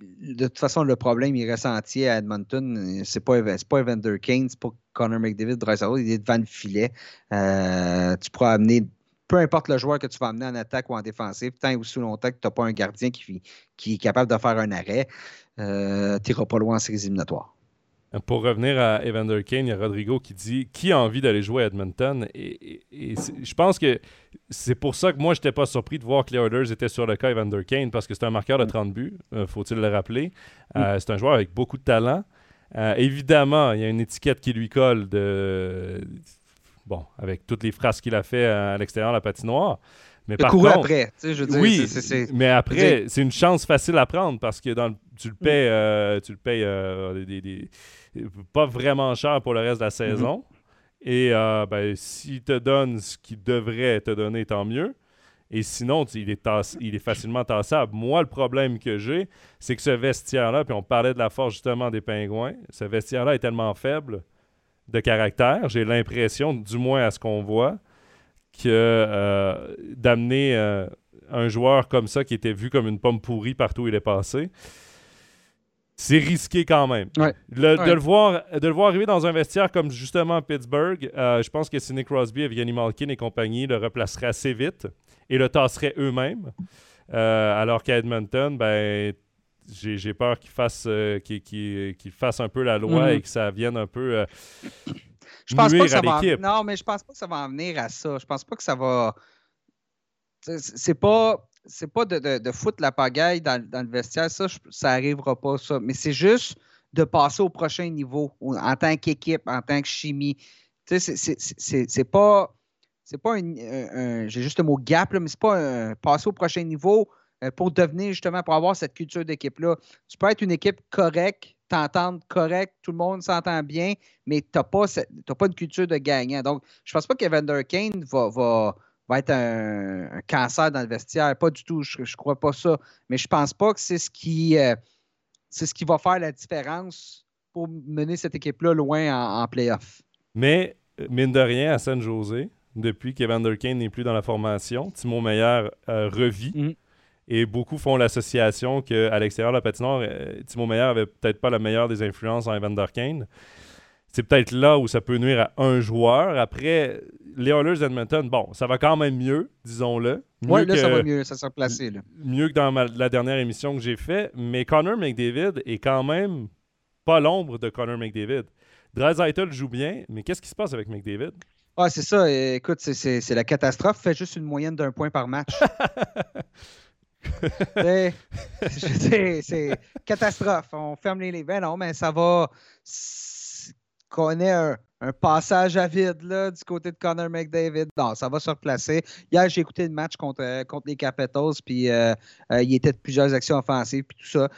de toute façon, le problème, il reste entier à Edmonton. C'est pas, pas Evander Kane, c'est pas Connor McDavid, Dreisaitl, il est devant le filet. Euh, tu pourras amener peu importe le joueur que tu vas amener en attaque ou en défensive, tant ou sous longtemps que tu n'as pas un gardien qui, qui, est capable de faire un arrêt, euh, tu n'iras pas loin en séries éliminatoires. Pour revenir à Evander Kane, il y a Rodrigo qui dit qui a envie d'aller jouer à Edmonton. Et, je pense que c'est pour ça que moi, je n'étais pas surpris de voir que les Oilers étaient sur le cas Evander Kane parce que c'est un marqueur de 30 mm. buts, euh, faut-il le rappeler. Euh, mm. c'est un joueur avec beaucoup de talent. évidemment, il y a une étiquette qui lui colle de. Bon, avec toutes les phrases qu'il a fait à l'extérieur de la patinoire. Mais par contre, après, je veux oui, mais après, c'est une chance facile à prendre parce que dans tu le payes, euh, tu le payes euh, pas vraiment cher pour le reste de la saison. Mm-hmm. Et euh, ben, s'il te donne ce qu'il devrait te donner, tant mieux. Et sinon, il est, il est facilement tassable. Moi, le problème que j'ai, c'est que ce vestiaire-là, puis on parlait de la force justement des pingouins, ce vestiaire-là est tellement faible de caractère, j'ai l'impression, du moins à ce qu'on voit, que euh, d'amener euh, un joueur comme ça qui était vu comme une pomme pourrie partout où il est passé, c'est risqué quand même. De, le voir, de le voir arriver dans un vestiaire comme justement Pittsburgh, euh, je pense que si Nick Crosby, Evgeny Malkin et compagnie le replaceraient assez vite et le tasseraient eux-mêmes. alors qu'à Edmonton, ben, j'ai peur qu'ils fassent, fasse un peu la loi mm-hmm. et que ça vienne un peu je pense pas que ça va Non, mais je pense pas que ça va en venir à ça. Je pense pas que ça va. C'est pas. C'est pas de, de, foutre la pagaille dans, dans le vestiaire, ça, ça n'arrivera pas, ça. Mais c'est juste de passer au prochain niveau en tant qu'équipe, en tant que chimie. Tu sais, c'est pas c'est pas un, j'ai juste le mot gap, là, mais c'est pas un passer au prochain niveau euh, pour devenir justement, pour avoir cette culture d'équipe-là. Tu peux être une équipe correcte, t'entendre correct, tout le monde s'entend bien, mais tu n'as pas, pas une culture de gagnant. Donc, je pense pas qu'Evander Kane va, va, va être un, cancer dans le vestiaire. Pas du tout, je ne crois pas ça. Mais je pense pas que c'est ce qui euh, c'est ce qui va faire la différence pour mener cette équipe-là loin en, playoff. Mais, mine de rien, à San José, depuis qu'Evander Kane n'est plus dans la formation, Timo Meyer euh, revit. Mm-hmm. Et beaucoup font l'association qu'à l'extérieur de la patinoire, euh, Timo Meyer avait peut-être pas la meilleure des influences en Evander Kane. C'est peut-être là où ça peut nuire à un joueur. Après, les Oilers d'Edmonton, bon, ça va quand même mieux, disons-le. Oui, là, ça va mieux, ça s'est placé. Là. Mieux que dans la dernière émission que j'ai faite. Mais Connor McDavid est quand même pas l'ombre de Connor McDavid. Dreisaitl joue bien, mais qu'est-ce qui se passe avec McDavid? Ah, c'est ça. Écoute, c'est la catastrophe. Fait juste une moyenne d'un point par match. (laughs) c'est catastrophe. On ferme les livres. Ben non, mais ça va. Qu'on ait un, passage à vide là, du côté de Connor McDavid. Non, ça va se replacer. Hier, j'ai écouté le match contre, contre les Capitals, puis euh, euh, il était de plusieurs actions offensives, puis tout ça.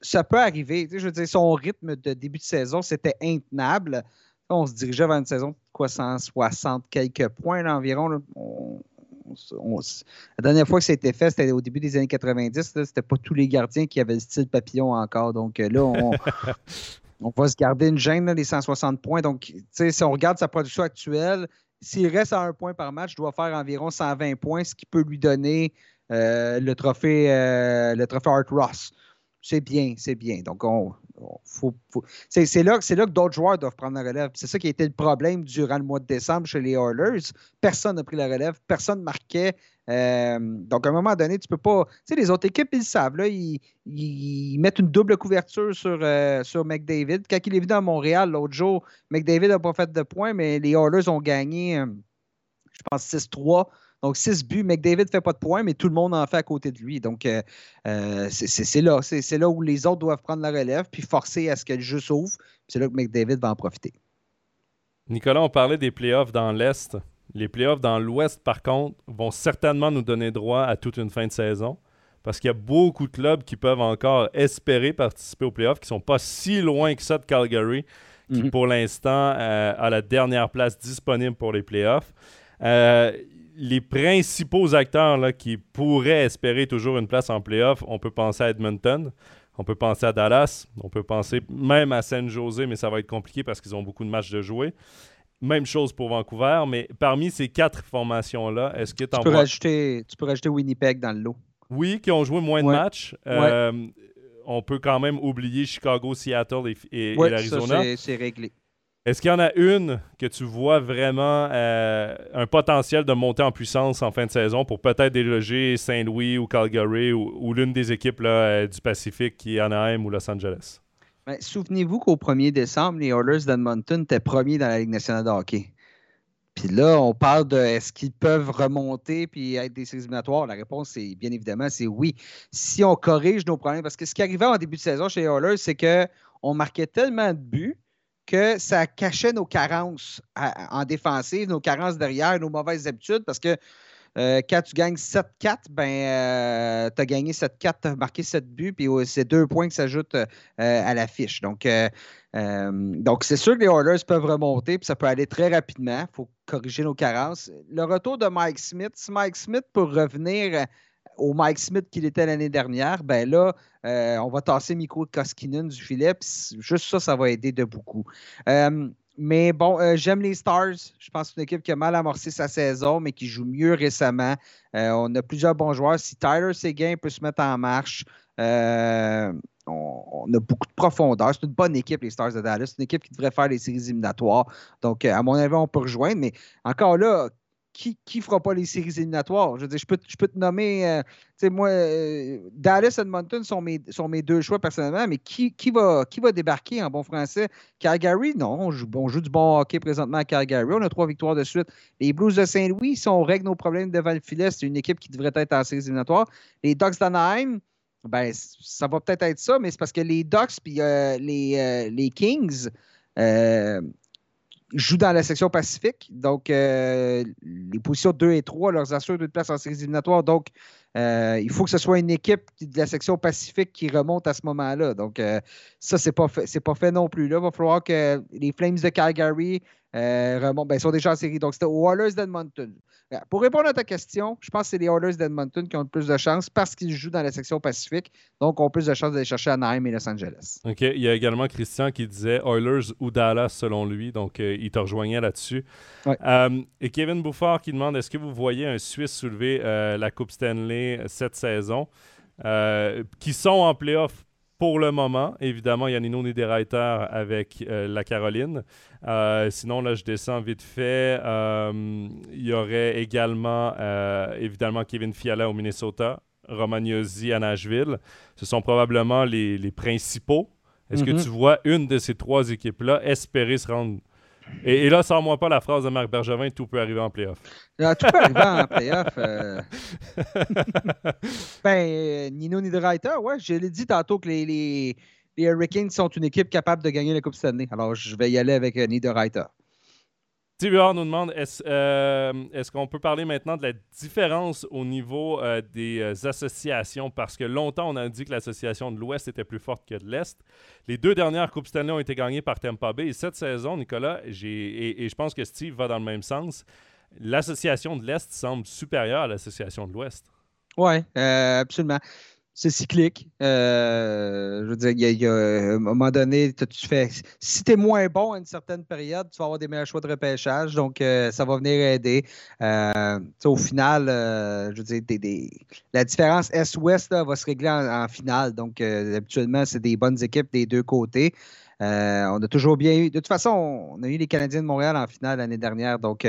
Ça peut arriver. Je veux dire, son rythme de début de saison, c'était intenable. On se dirigeait vers une saison de quoi, 160 quelques points environ. La dernière fois que ça a été fait, c'était au début des années 90. C'était pas tous les gardiens qui avaient le style papillon encore. Donc euh, là, on, (laughs) va se garder une gêne, les 160 points. Donc, si on regarde sa production actuelle, s'il reste à un point par match, il doit faire environ 120 points, ce qui peut lui donner euh, le trophée, euh, le trophée Art Ross. C'est bien, c'est bien. Donc, on, c'est là, là, que d'autres joueurs doivent prendre la relève. C'est ça qui a été le problème durant le mois de décembre chez les Oilers. Personne n'a pris la relève, personne ne marquait. Euh, donc, à un moment donné, tu peux pas. Tu sais, les autres équipes, ils le savent. Là, ils, mettent une double couverture sur, euh, sur McDavid. Quand il est venu à Montréal l'autre jour, McDavid n'a pas fait de points, mais les Oilers ont gagné, euh, je pense, 6-3. Donc, 6 buts. McDavid ne fait pas de points, mais tout le monde en fait à côté de lui. Donc, euh, euh, c'est là. C'est là où les autres doivent prendre la relève puis forcer à ce que le jeu s'ouvre. C'est là que McDavid va en profiter. Nicolas, on parlait des playoffs dans l'Est. Les playoffs dans l'Ouest, par contre, vont certainement nous donner droit à toute une fin de saison. Parce qu'il y a beaucoup de clubs qui peuvent encore espérer participer aux playoffs, qui ne sont pas si loin que ça de Calgary, qui mhm. pour l'instant euh, a la dernière place disponible pour les playoffs. Euh, les principaux acteurs là, qui pourraient espérer toujours une place en playoff, on peut penser à Edmonton, on peut penser à Dallas, on peut penser même à San Jose, mais ça va être compliqué parce qu'ils ont beaucoup de matchs de jouer. Même chose pour Vancouver, mais parmi ces quatre formations-là, est-ce que tu peux, rajouter, tu peux rajouter Winnipeg dans le lot? Oui, qui ont joué moins de matchs. Euh, on peut quand même oublier Chicago, Seattle et, et, ouais, l'Arizona. C'est réglé. Est-ce qu'il y en a une que tu vois vraiment euh, un potentiel de monter en puissance en fin de saison pour peut-être déloger Saint-Louis ou Calgary ou, l'une des équipes euh, du Pacifique qui est Anaheim ou Los Angeles? Ben, souvenez-vous qu'au 1er décembre, les Oilers d'Edmonton étaient premiers dans la Ligue nationale de hockey. Puis là, on parle de est-ce qu'ils peuvent remonter puis être des séries. La réponse, c'est bien évidemment, c'est oui. Si on corrige nos problèmes, parce que ce qui arrivait en début de saison chez les Oilers, c'est qu'on marquait tellement de buts que ça cachait nos carences en défensive, nos carences derrière, nos mauvaises habitudes, parce que euh, quand tu gagnes 7-4, ben, euh, tu as gagné 7-4, tu as marqué 7 buts, puis c'est deux points qui s'ajoutent euh, à la fiche. Donc, donc c'est sûr que les Oilers peuvent remonter, puis ça peut aller très rapidement. Il faut corriger nos carences. Le retour de Mike Smith, si Mike Smith peut revenir au Mike Smith qu'il était l'année dernière, ben là, euh, on va tasser Mikko Koskinen du filet. Juste ça, ça va aider de beaucoup. Euh, mais bon, euh, j'aime les Stars. Je pense que c'est une équipe qui a mal amorcé sa saison, mais qui joue mieux récemment. on a plusieurs bons joueurs. Si Tyler Seguin peut se mettre en marche, on, a beaucoup de profondeur. C'est une bonne équipe, les Stars de Dallas. C'est une équipe qui devrait faire les séries éliminatoires. Donc, à mon avis, on peut rejoindre. Mais encore là, qui ne fera pas les séries éliminatoires? Je je peux, je peux te nommer, euh, tu sais, moi, euh, Dallas et Edmonton sont mes, sont mes deux choix personnellement, mais qui, qui, va, qui va débarquer en bon français? Calgary, non, on joue, du bon hockey présentement à Calgary. On a trois victoires de suite. Les Blues de Saint-Louis, si on règle nos problèmes devant le filet, c'est une équipe qui devrait être en séries éliminatoires. Les Ducks d'Anaheim, ben, ça va peut-être être ça, mais c'est parce que les Ducks et euh, les, les Kings, jouent dans la section Pacifique. Donc, les positions 2 et 3 leur assurent une place en séries éliminatoires. Donc, il faut que ce soit une équipe de la section Pacifique qui remonte à ce moment-là. Donc, ça, c'est pas pas fait non plus. Là, il va falloir que les Flames de Calgary remontent. Ben, ils sont déjà en série. Donc, c'était aux Oilers d'Edmonton. Pour répondre à ta question, je pense que c'est les Oilers d'Edmonton qui ont le plus de chances parce qu'ils jouent dans la section Pacifique. Donc, ont plus de chances d'aller chercher Anaheim et Los Angeles. OK. Il y a également Christian qui disait Oilers ou Dallas selon lui. Donc, euh, il te rejoignait là-dessus. Euh, et Kevin Bouffard qui demande est-ce que vous voyez un Suisse soulever euh, la Coupe Stanley cette saison? Qui sont en playoff pour le moment. Évidemment, il y a Nino Niederreiter avec euh, la Caroline. Euh, sinon, là, je descends vite fait. Euh, il y aurait également, évidemment, Kevin Fiala au Minnesota, Romagnosi à Nashville. Ce sont probablement les, principaux. Est-ce que mm-hmm. tu vois une de ces trois équipes-là espérer se rendre et, là, sors-moi pas la phrase de Marc Bergevin tout peut arriver en playoff. Ah, tout peut arriver en (laughs) playoff. Euh. ben, euh, Nino Niederreiter, ouais, je l'ai dit tantôt que les, les, les, Hurricanes sont une équipe capable de gagner la Coupe Stanley. Alors, je vais y aller avec euh, Niederreiter. TVR nous demande euh, est-ce qu'on peut parler maintenant de la différence au niveau euh, des euh, associations? Parce que longtemps, on a dit que l'association de l'Ouest était plus forte que de l'Est. Les deux dernières Coupes Stanley ont été gagnées par Tampa Bay. Et cette saison, Nicolas, et, et, je pense que Steve va dans le même sens, l'association de l'Est semble supérieure à l'association de l'Ouest. Oui, absolument c'est cyclique. Euh, je veux dire, il y, a, un moment donné, tu fais. Si tu es moins bon à une certaine période, tu vas avoir des meilleurs choix de repêchage. Donc, euh, ça va venir aider. Euh, au final, je veux dire, la différence Est-Ouest va se régler en, finale. Donc, habituellement, c'est des bonnes équipes des deux côtés. on a toujours bien eu. De toute façon, on a eu les Canadiens de Montréal en finale l'année dernière. Donc,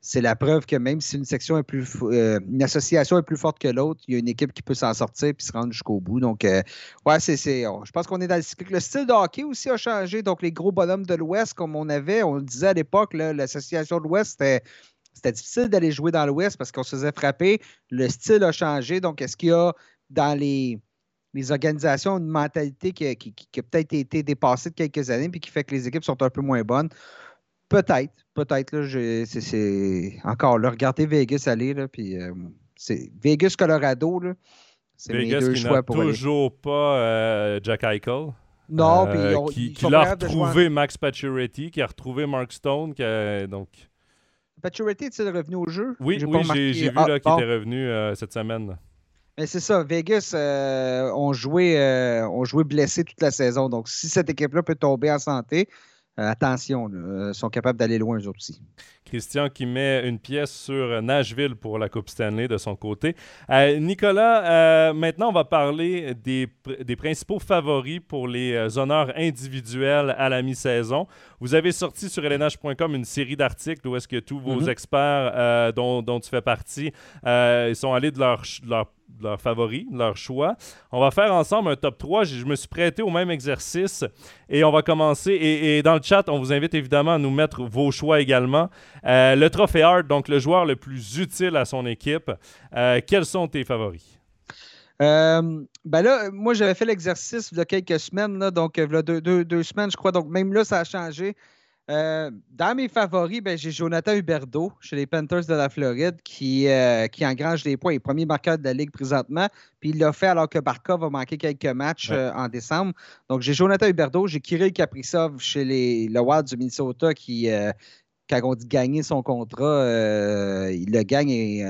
c'est la preuve que même si une section est plus euh, une association est plus forte que l'autre, il y a une équipe qui peut s'en sortir et se rendre jusqu'au bout. Donc, euh, ouais, c'est, je pense qu'on est dans le cycle. Le style de hockey aussi a changé. Donc, les gros bonhommes de l'Ouest, comme on avait, on le disait à l'époque, l'association de l'Ouest, c'était, difficile d'aller jouer dans l'Ouest parce qu'on se faisait frapper. Le style a changé. Donc, est-ce qu'il y a dans les, organisations une mentalité qui, qui a peut-être été dépassée de quelques années et qui fait que les équipes sont un peu moins bonnes? Peut-être, peut-être. Là, c'est, encore là, regardez Vegas aller, là, puis euh, c'est Vegas, Colorado, là, c'est mes deux qui choix pour toujours pas euh, Jack Eichel. Non, euh, puis qui, l'a retrouvé Max Pacioretty, qui a retrouvé Mark Stone, qui donc... Pacioretty est-il revenu au jeu? Oui, oui j'ai, vu ah, là, qu'il était revenu cette semaine. Mais c'est ça, Vegas ont, joué, ont joué blessé toute la saison. Donc, si cette équipe-là peut tomber en santé, euh, attention, ils sont capables d'aller loin, eux aussi. Christian qui met une pièce sur Nashville pour la Coupe Stanley de son côté. Euh, Nicolas, euh, maintenant, on va parler des, des, principaux favoris pour les honneurs individuels à la mi-saison. Vous avez sorti sur lnh.com une série d'articles où est-ce que tous vos mm-hmm. experts dont, dont, tu fais partie ils sont allés de leur, de leur leurs favoris, leur choix. On va faire ensemble un top 3. Je, me suis prêté au même exercice et on va commencer. Et, dans le chat, on vous invite évidemment à nous mettre vos choix également. Euh, le trophée Hart, donc le joueur le plus utile à son équipe. Euh, quels sont tes favoris? Euh, ben là, moi, j'avais fait l'exercice il y a quelques semaines, donc il y a deux, semaines, je crois. Donc, même là, ça a changé. Euh, dans mes favoris, ben, j'ai Jonathan Huberdeau chez les Panthers de la Floride qui, euh, qui engrange des points. Il est premier marqueur de la Ligue présentement. Puis il l'a fait alors que Barkov va manquer quelques matchs euh, en décembre. Donc j'ai Jonathan Huberdeau, j'ai Kirill Kaprizov chez les, le Wild du Minnesota qui, quand on dit gagner son contrat, il le gagne et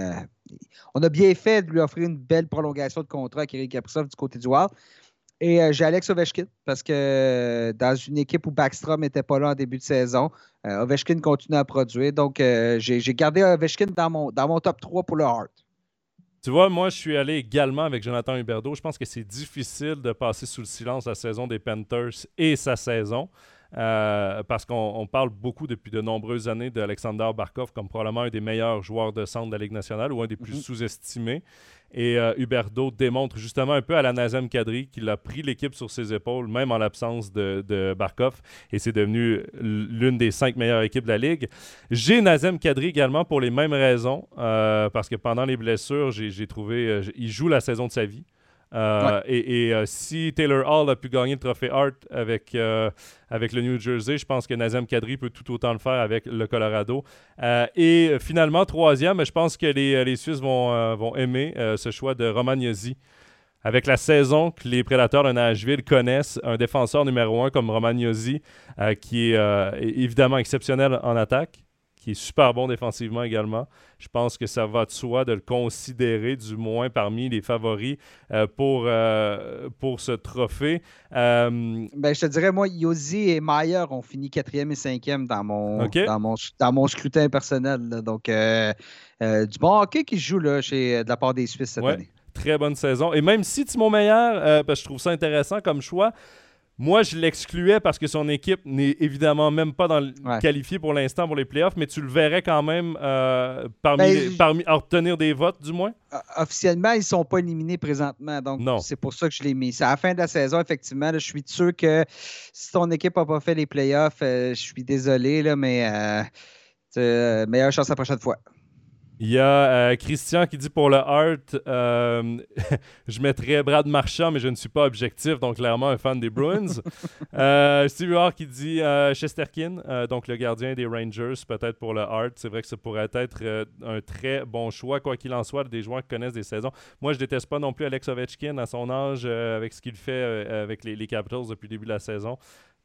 on a bien fait de lui offrir une belle prolongation de contrat à Kirill Kaprizov du côté du Wild. Et euh, j'ai Alex Ovechkin parce que euh, dans une équipe où Backstrom n'était pas là en début de saison, euh, Ovechkin continue à produire. Donc, j'ai gardé Ovechkin dans mon, dans mon top 3 pour le Hart. Tu vois, moi, je suis allé également avec Jonathan Huberdeau. Je pense que c'est difficile de passer sous le silence la saison des Panthers et sa saison. Parce qu'on parle beaucoup depuis de nombreuses années d'Alexander Barkov comme probablement un des meilleurs joueurs de centre de la Ligue nationale ou un des plus mm-hmm. sous-estimés. Et euh, Huberto démontre justement un peu à la Nazem Kadri qu'il a pris l'équipe sur ses épaules, même en l'absence de, Barkov, et c'est devenu l'une des cinq meilleures équipes de la Ligue. J'ai Nazem Kadri également pour les mêmes raisons, euh, parce que pendant les blessures, j'ai trouvé. Euh, il joue la saison de sa vie. Et, si Taylor Hall a pu gagner le trophée Hart avec, avec le New Jersey, je pense que Nazem Kadri peut tout autant le faire avec le Colorado. et finalement, troisième, je pense que les, les Suisses vont, vont aimer ce choix de Romagnosi avec la saison que les prédateurs de Nashville connaissent, un défenseur numéro un comme Romagnosi, euh, qui est euh, évidemment exceptionnel en attaque, qui est super bon défensivement également. Je pense que ça va de soi de le considérer, du moins parmi les favoris euh, pour, pour ce trophée. Ben, je te dirais, moi, Yosi et Mayer ont fini quatrième et cinquième dans mon, dans mon, dans mon scrutin personnel. Donc, du bon hockey qui se joue là, chez, de la part des Suisses cette année très bonne saison. Et même si Timon Meyer, euh, parce que je trouve ça intéressant comme choix, moi, je l'excluais parce que son équipe n'est évidemment même pas dans qualifiée pour l'instant pour les playoffs, mais tu le verrais quand même euh, parmi, ben, parmi obtenir des votes, du moins? Officiellement, ils ne sont pas éliminés présentement. Donc, c'est pour ça que je l'ai mis. C'est à la fin de la saison, effectivement. je suis sûr que si ton équipe n'a pas fait les playoffs, euh, je suis désolé, là, mais meilleure chance la prochaine fois. Il y a euh, Christian qui dit pour le art, euh, (laughs) je mettrais Brad Marchand, mais je ne suis pas objectif, donc clairement un fan des Bruins. (laughs) euh, Steve Hart qui dit Chesterkin, donc le gardien des Rangers, peut-être pour le art. C'est vrai que ça pourrait être un très bon choix, quoi qu'il en soit, des joueurs qui connaissent des saisons. Moi, je déteste pas non plus Alex Ovechkin à son âge, avec ce qu'il fait avec les, les, Capitals depuis le début de la saison.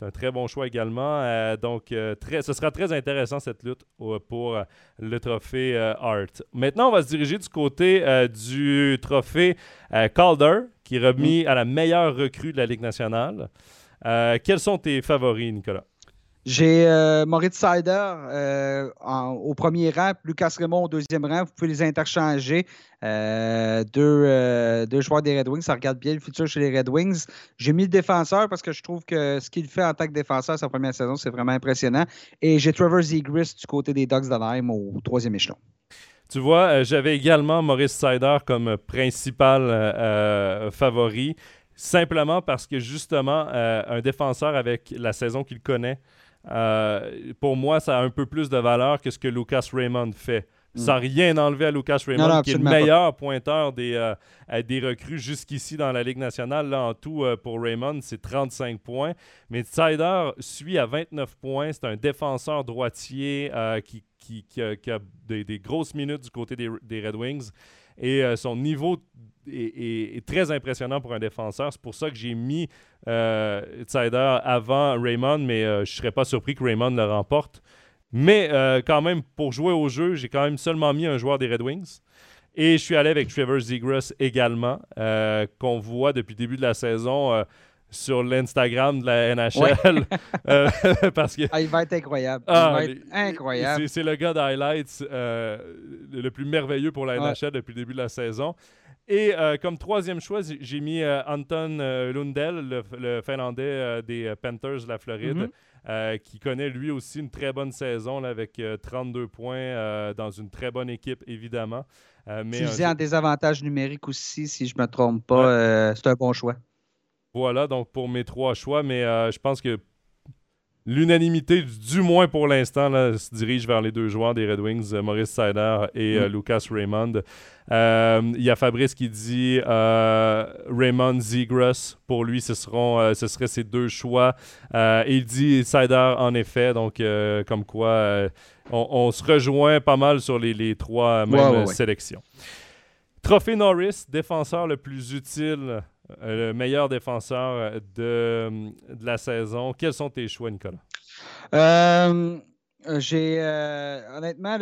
C'est un très bon choix également. Euh, donc, euh, très, ce sera très intéressant cette lutte pour euh, le trophée Hart. Maintenant, on va se diriger du côté du trophée Calder, qui est remis mm. à la meilleure recrue de la Ligue nationale. quels sont tes favoris, Nicolas? J'ai euh, Moritz Sider euh, au premier rang, Lucas Raymond au deuxième rang. Vous pouvez les interchanger. Euh, deux, joueurs des Red Wings. Ça regarde bien le futur chez les Red Wings. J'ai mis le défenseur parce que je trouve que ce qu'il fait en tant que défenseur sa première saison, c'est vraiment impressionnant. Et j'ai Trevor Zegris du côté des Ducks d'Anaheim au troisième échelon. Tu vois, j'avais également Maurice Sider comme principal favori simplement parce que justement, un défenseur avec la saison qu'il connaît, euh, pour moi, ça a un peu plus de valeur que ce que Lucas Raymond fait. Sans mm. rien enlever à Lucas Raymond, qui est le meilleur pointeur des, euh, des recrues jusqu'ici dans la Ligue nationale. Là, en tout, euh, pour Raymond, c'est 35 points. Mais Sider suit à 29 points. C'est un défenseur droitier qui, qui, a, des, grosses minutes du côté des, des Red Wings. Et son niveau est, très impressionnant pour un défenseur. C'est pour ça que j'ai mis euh, avant Raymond, mais euh, je ne serais pas surpris que Raymond le remporte. Mais euh, quand même, pour jouer au jeu, j'ai quand même seulement mis un joueur des Red Wings. Et je suis allé avec Trevor Zegras également, euh, qu'on voit depuis le début de la saison sur l'Instagram de la NHL. (laughs) (laughs) parce que, ah, il va être incroyable. il ah, va être incroyable. C'est le gars d'highlights le plus merveilleux pour la NHL depuis le début de la saison. Et euh, comme troisième choix, j'ai mis euh, Anton euh, Lundell, le, Finlandais des Panthers de la Floride, mhm. qui connaît lui aussi une très bonne saison avec 32 points dans une très bonne équipe, évidemment. mais tu faisais un désavantage numérique aussi, si je ne me trompe pas. c'est un bon choix. Voilà, donc pour mes trois choix, mais je pense que L'unanimité, du moins pour l'instant, se dirige vers les deux joueurs des Red Wings, euh, Maurice Sider et euh, mm. Lucas Raymond. Euh, il y a Fabrice qui dit Raymond Zegras. Pour lui, ce, seront, ce seraient ses deux choix. il dit Sider, en effet. Donc, comme quoi, on, se rejoint pas mal sur les, trois mêmes sélections. Trophée Norris, défenseur le plus utile le meilleur défenseur de, de, la saison. Quels sont tes choix, Nicolas? Euh, j'ai euh, honnêtement,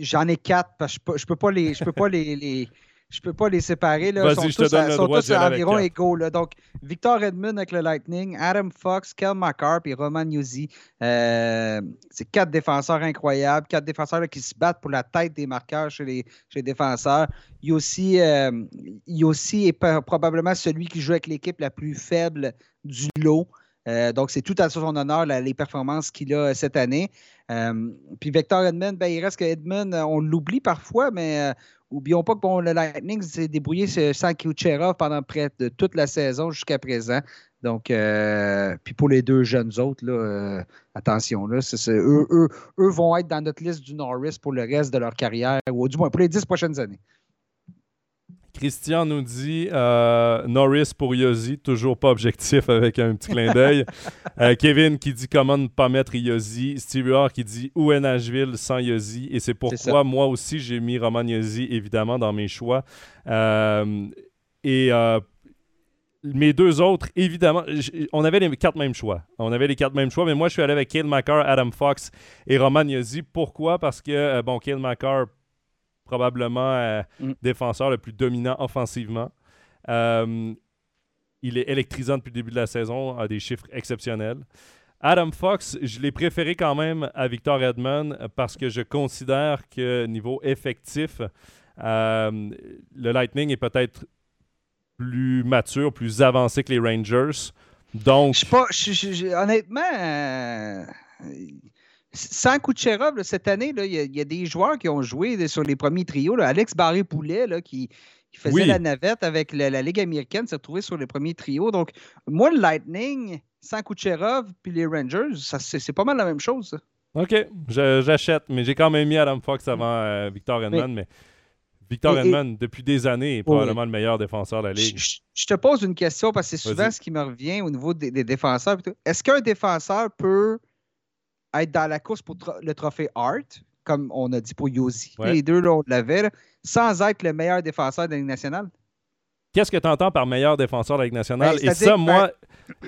j'en ai quatre parce que je peux, peux pas les. Je peux pas les je peux pas les séparer. Vas-y, je te donne le droit tous environ égaux. Donc, Victor Edmund avec le Lightning, Adam Fox, Kel McCarp et Roman Yuzi. Euh, c'est quatre défenseurs incroyables, quatre défenseurs qui se battent pour la tête des marqueurs chez les, chez les défenseurs. Yossi, euh, est probablement celui qui joue avec l'équipe la plus faible du lot. Euh, donc, c'est tout à son honneur, les performances qu'il a cette année. Euh, puis Victor Edmund, ben, il reste que on l'oublie parfois, mais Oublions pas que le Lightning s'est débrouillé sans Kucherov pendant près de toute la saison jusqu'à présent. Donc, euh, puis pour les deux jeunes autres, là, euh, attention, là, eux, eux, eux, vont être dans notre liste du Norris pour le reste de leur carrière, ou du moins pour les dix prochaines années. Christian nous dit euh, Norris pour Yossi, toujours pas objectif (laughs) avec un petit clin d'œil. (laughs) Euh, Kevin qui dit comment ne pas mettre Yossi. Steve Hart qui dit où est Nashville sans Yossi. Et c'est pourquoi moi aussi j'ai mis Roman Yossi évidemment dans mes choix. Euh, et mes deux autres, évidemment, on avait les quatre mêmes choix. On avait les quatre mêmes choix, mais moi je suis allé avec Kale McCarr, Adam Fox et Roman Yossi. Pourquoi? Parce que, bon, Kale McCarr probablement euh, mm. défenseur le plus dominant offensivement. Euh, il est électrisant depuis le début de la saison, a des chiffres exceptionnels. Adam Fox, je l'ai préféré quand même à Victor Edmond parce que je considère que niveau effectif, euh, le Lightning est peut-être plus mature, plus avancé que les Rangers. Donc, je pas, honnêtement, sans Kucherov, cette année, il y, a des joueurs qui ont joué sur les premiers trios. Alex Barré-Poulet, qui, faisait la navette avec la, Ligue américaine, s'est retrouvé sur les premiers trios. Donc, moi, le Lightning, sans Kucherov, puis les Rangers, c'est pas mal la même chose. OK, j'achète, mais j'ai quand même mis Adam Fox avant euh, Victor Edmond, mais, Victor Edmond, depuis des années, est probablement le meilleur défenseur de la Ligue. Je, te pose une question parce que c'est souvent ce qui me revient au niveau des, des défenseurs. Est-ce qu'un défenseur peut être dans la course pour le trophée Hart, comme on a dit pour Yosi. Les deux, là, on l'avait, sans être le meilleur défenseur de la Ligue nationale. Qu'est-ce que tu entends par meilleur défenseur de la Ligue nationale? Ben, et ça, moi.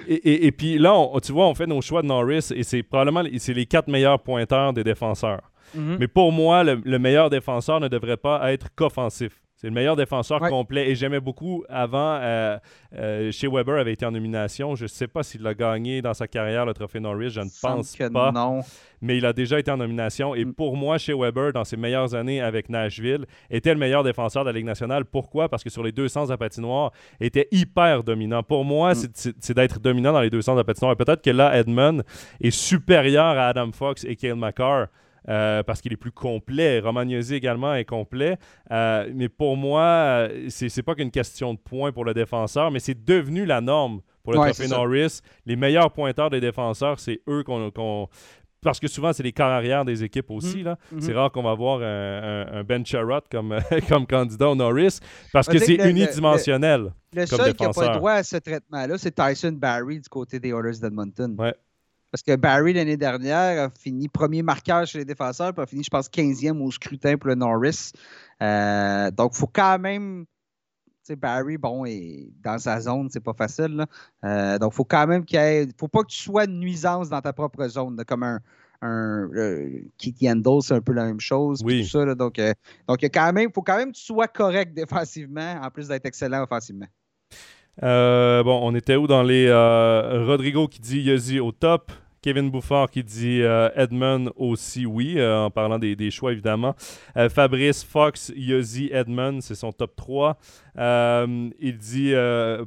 Et, puis là, tu vois, on fait nos choix de Norris et c'est probablement c'est les quatre meilleurs pointeurs des défenseurs. Mm-hmm. Mais pour moi, le, meilleur défenseur ne devrait pas être qu'offensif. C'est le meilleur défenseur complet. Et j'aimais beaucoup avant, euh, euh, chez Weber avait été en nomination. Je ne sais pas s'il l'a gagné dans sa carrière, le trophée Norris. Je ne pense pas. Non. Mais il a déjà été en nomination. Et mm. pour moi, chez Weber, dans ses meilleures années avec Nashville, était le meilleur défenseur de la Ligue nationale. Pourquoi? Parce que sur les deux sens à patinoire, était hyper dominant. Pour moi, mm. c'est d'être dominant dans les deux sens à patinoire. Peut-être que là, Edmund est supérieur à Adam Fox et Kale McCarr. Euh, parce qu'il est plus complet. Romagnosi également est complet. Euh, mais pour moi, euh, c'est pas qu'une question de points pour le défenseur, mais c'est devenu la norme pour le ouais, Norris. Les meilleurs pointeurs des défenseurs, c'est eux qu'on. parce que souvent, c'est les corps arrière des équipes aussi. là. Mm-hmm. C'est rare qu'on va avoir un, Ben Charrot comme, (laughs) comme candidat au Norris parce que c'est unidimensionnel. Le, seul qui n'a pas le droit à ce traitement-là, c'est Tyson Barry du côté des Oilers d'Edmonton. Ouais. Parce que Barry, l'année dernière, a fini premier marqueur chez les défenseurs, puis a fini, je pense, 15e au scrutin pour le Norris. Euh, donc, il faut quand même. Tu sais, Barry, bon, est dans sa zone, c'est pas facile. Euh, donc, il faut quand même qu'il y ait. faut pas que tu sois une nuisance dans ta propre zone, comme un, un euh, c'est un peu la même chose. Oui. Tout ça, donc, euh, donc il quand même, faut quand même que tu sois correct défensivement, en plus d'être excellent offensivement. Bon, on était où dans les Rodrigo qui dit Yossi au top, Kevin Bouffard qui dit euh, Edmund aussi, oui, euh, en parlant des, choix évidemment. Euh, Fabrice Fox, Yossi, Edmund, c'est son top 3. il dit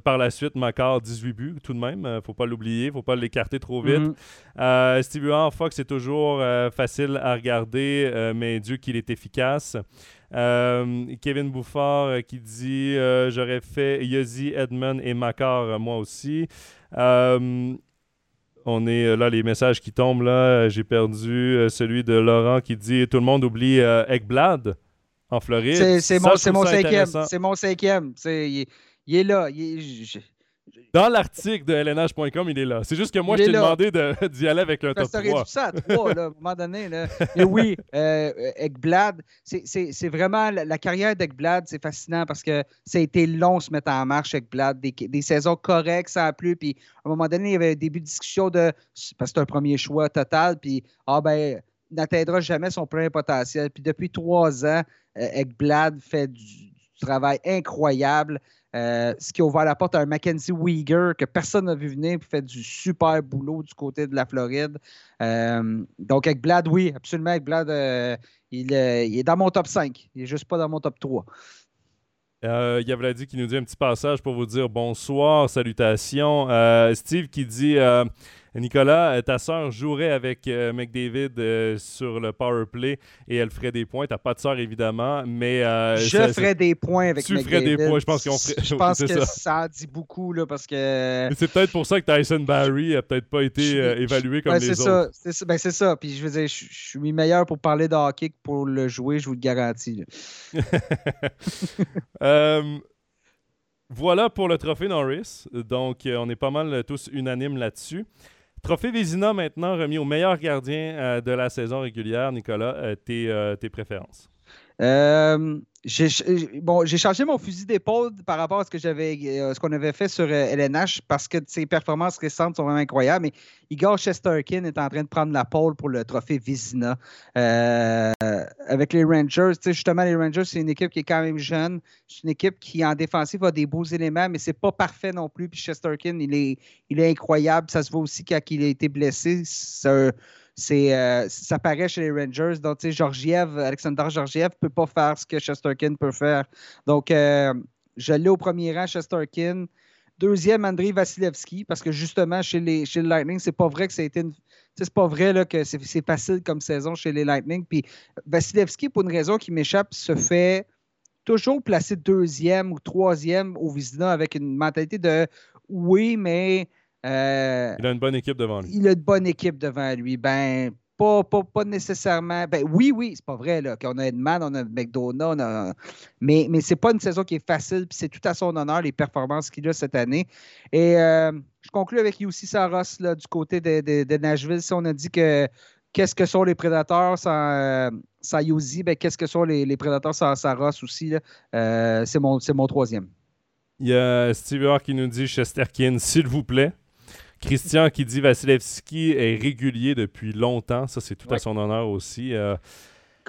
par la suite, Macar, 18 buts tout de même, faut pas l'oublier, faut pas l'écarter trop vite. Mm-hmm. Steve Huard, Fox est toujours facile à regarder, mais Dieu qu'il est efficace. Kevin Bouffard qui dit J'aurais fait Yossi, Edmund et Macar, moi aussi. On est euh, là, les messages qui tombent là. J'ai perdu euh, celui de Laurent qui dit Tout le monde oublie euh, Ekblad en Floride. C'est mon, mon, cinquième. C'est mon cinquième. Il, il, est là. Il, dans l'article de lnh.com, il est là. C'est juste que moi, je t'ai demandé (laughs) d'y aller avec un top 3. ça à 3, là, à un moment donné. Là. Oui, (laughs) euh, Ekblad, c'est vraiment la, carrière d'Ekblad, c'est fascinant parce que ça a été long se mettre en marche, Ekblad. Des, des saisons correctes, sans plus. Puis à un moment donné, il y avait un début de discussion de. Parce que c'est un premier choix total. Puis, ah ben, n'atteindra jamais son plein potentiel. Puis depuis trois ans, euh, Ekblad fait du travail incroyable. Euh, ce qui a ouvert la porte à un Mackenzie Weegar que personne n'a vu venir, puis fait du super boulot du côté de la Floride. Euh, donc, avec Blad, oui, absolument. Avec Blad, euh, il, est dans mon top 5. Il n'est juste pas dans mon top 3. il y a Vladi qui nous dit un petit passage pour vous dire bonsoir, salutations. Steve qui dit Nicolas, ta sœur jouerait avec McDavid sur le power play et elle ferait des points. T'as pas de sœur, évidemment, mais... je ferais des points avec tu ferais des points, je pense qu'on ferait... Je (laughs) pense que ça. dit beaucoup, là, parce que... C'est peut-être pour ça que Tyson Barry a peut-être pas été évalué comme les autres. Ça, ben, c'est ça. Puis je veux dire, je, suis meilleur pour parler de hockey que pour le jouer, je vous le garantis. (laughs) Euh, voilà pour le trophée Norris. Donc, euh, on est pas mal tous unanimes là-dessus. Trophée Vézina maintenant remis au meilleur gardien euh, de la saison régulière. Nicolas, tes, tes préférences? J'ai bon, j'ai changé mon fusil d'épaule par rapport à ce que j'avais euh, ce qu'on avait fait sur LNH euh, parce que ses performances récentes sont vraiment incroyables. Mais Igor Chesterkin est en train de prendre la pole pour le trophée Vizina. Euh, avec les Rangers, justement, les Rangers, c'est une équipe qui est quand même jeune. C'est une équipe qui, en défensive, a des beaux éléments, mais c'est pas parfait non plus. Puis Chesterkin, il est, il est incroyable. Ça se voit aussi quand il a été blessé. C'est c'est, euh, ça paraît chez les Rangers. Donc, tu sais, Georgiev, Alexander Georgiev ne peut pas faire ce que Chesterkin peut faire. Donc, euh, je l'ai au premier rang, Chesterkin. Deuxième, Andrei Vasilevski, parce que justement, chez, les, chez Lightning, c'est pas vrai que ça a été une. C'est pas vrai là, que c'est, facile comme saison chez les Lightning. Puis Vasilevski, pour une raison qui m'échappe, se fait toujours placer deuxième ou troisième au Vizina avec une mentalité de oui, mais euh, il a une bonne équipe devant lui. Il a une bonne équipe devant lui. Ben, pas, pas, nécessairement. Ben, oui, oui, c'est pas vrai là, qu'on a Edman, on a McDonough, a... mais, mais c'est pas une saison qui est facile, puis c'est tout à son honneur les performances qu'il a cette année. Et euh, je conclue avec Yussi Saros là, du côté de, de, Nashville. Si on a dit que qu'est-ce que sont les prédateurs sans, euh, sans ben, qu'est-ce que sont les, les prédateurs sans Saros aussi? c'est mon, mon troisième. Il y a Steve York qui nous dit Chesterkin, s'il vous plaît. Christian qui dit Vasilevski est régulier depuis longtemps. Ça, c'est tout à son honneur aussi. Euh.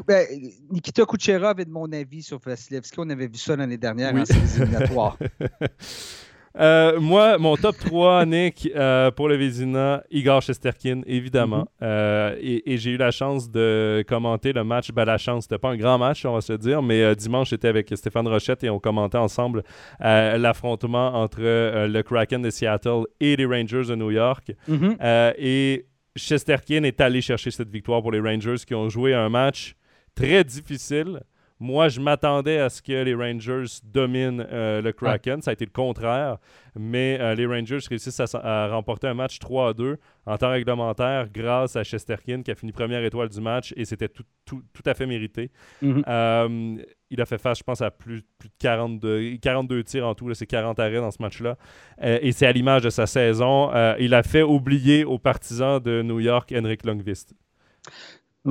Ben, Nikita Kucherov est de mon avis sur Vasilevski. On avait vu ça l'année dernière en éliminatoire. (laughs) Euh, moi, mon top 3, (laughs) Nick, euh, pour le Vézina, Igor Shesterkin, évidemment. Mm-hmm. Euh, et, j'ai eu la chance de commenter le match. Ben, la chance, c'était pas un grand match, on va se dire, mais dimanche, j'étais avec Stéphane Rochette et on commentait ensemble l'affrontement entre le Kraken de Seattle et les Rangers de New York. Mm-hmm. et Shesterkin est allé chercher cette victoire pour les Rangers qui ont joué un match très difficile. Moi, je m'attendais à ce que les Rangers dominent euh, le Kraken. Ça a été le contraire. Mais euh, les Rangers réussissent à, remporter un match 3 à 2 en temps réglementaire grâce à Chesterkin qui a fini première étoile du match et c'était tout, à fait mérité. Mm-hmm. Euh, il a fait face, je pense, à plus, plus de 42, 42 tirs en tout. C'est 40 arrêts dans ce match-là. et c'est à l'image de sa saison. il a fait oublier aux partisans de New York Henrik Longvist.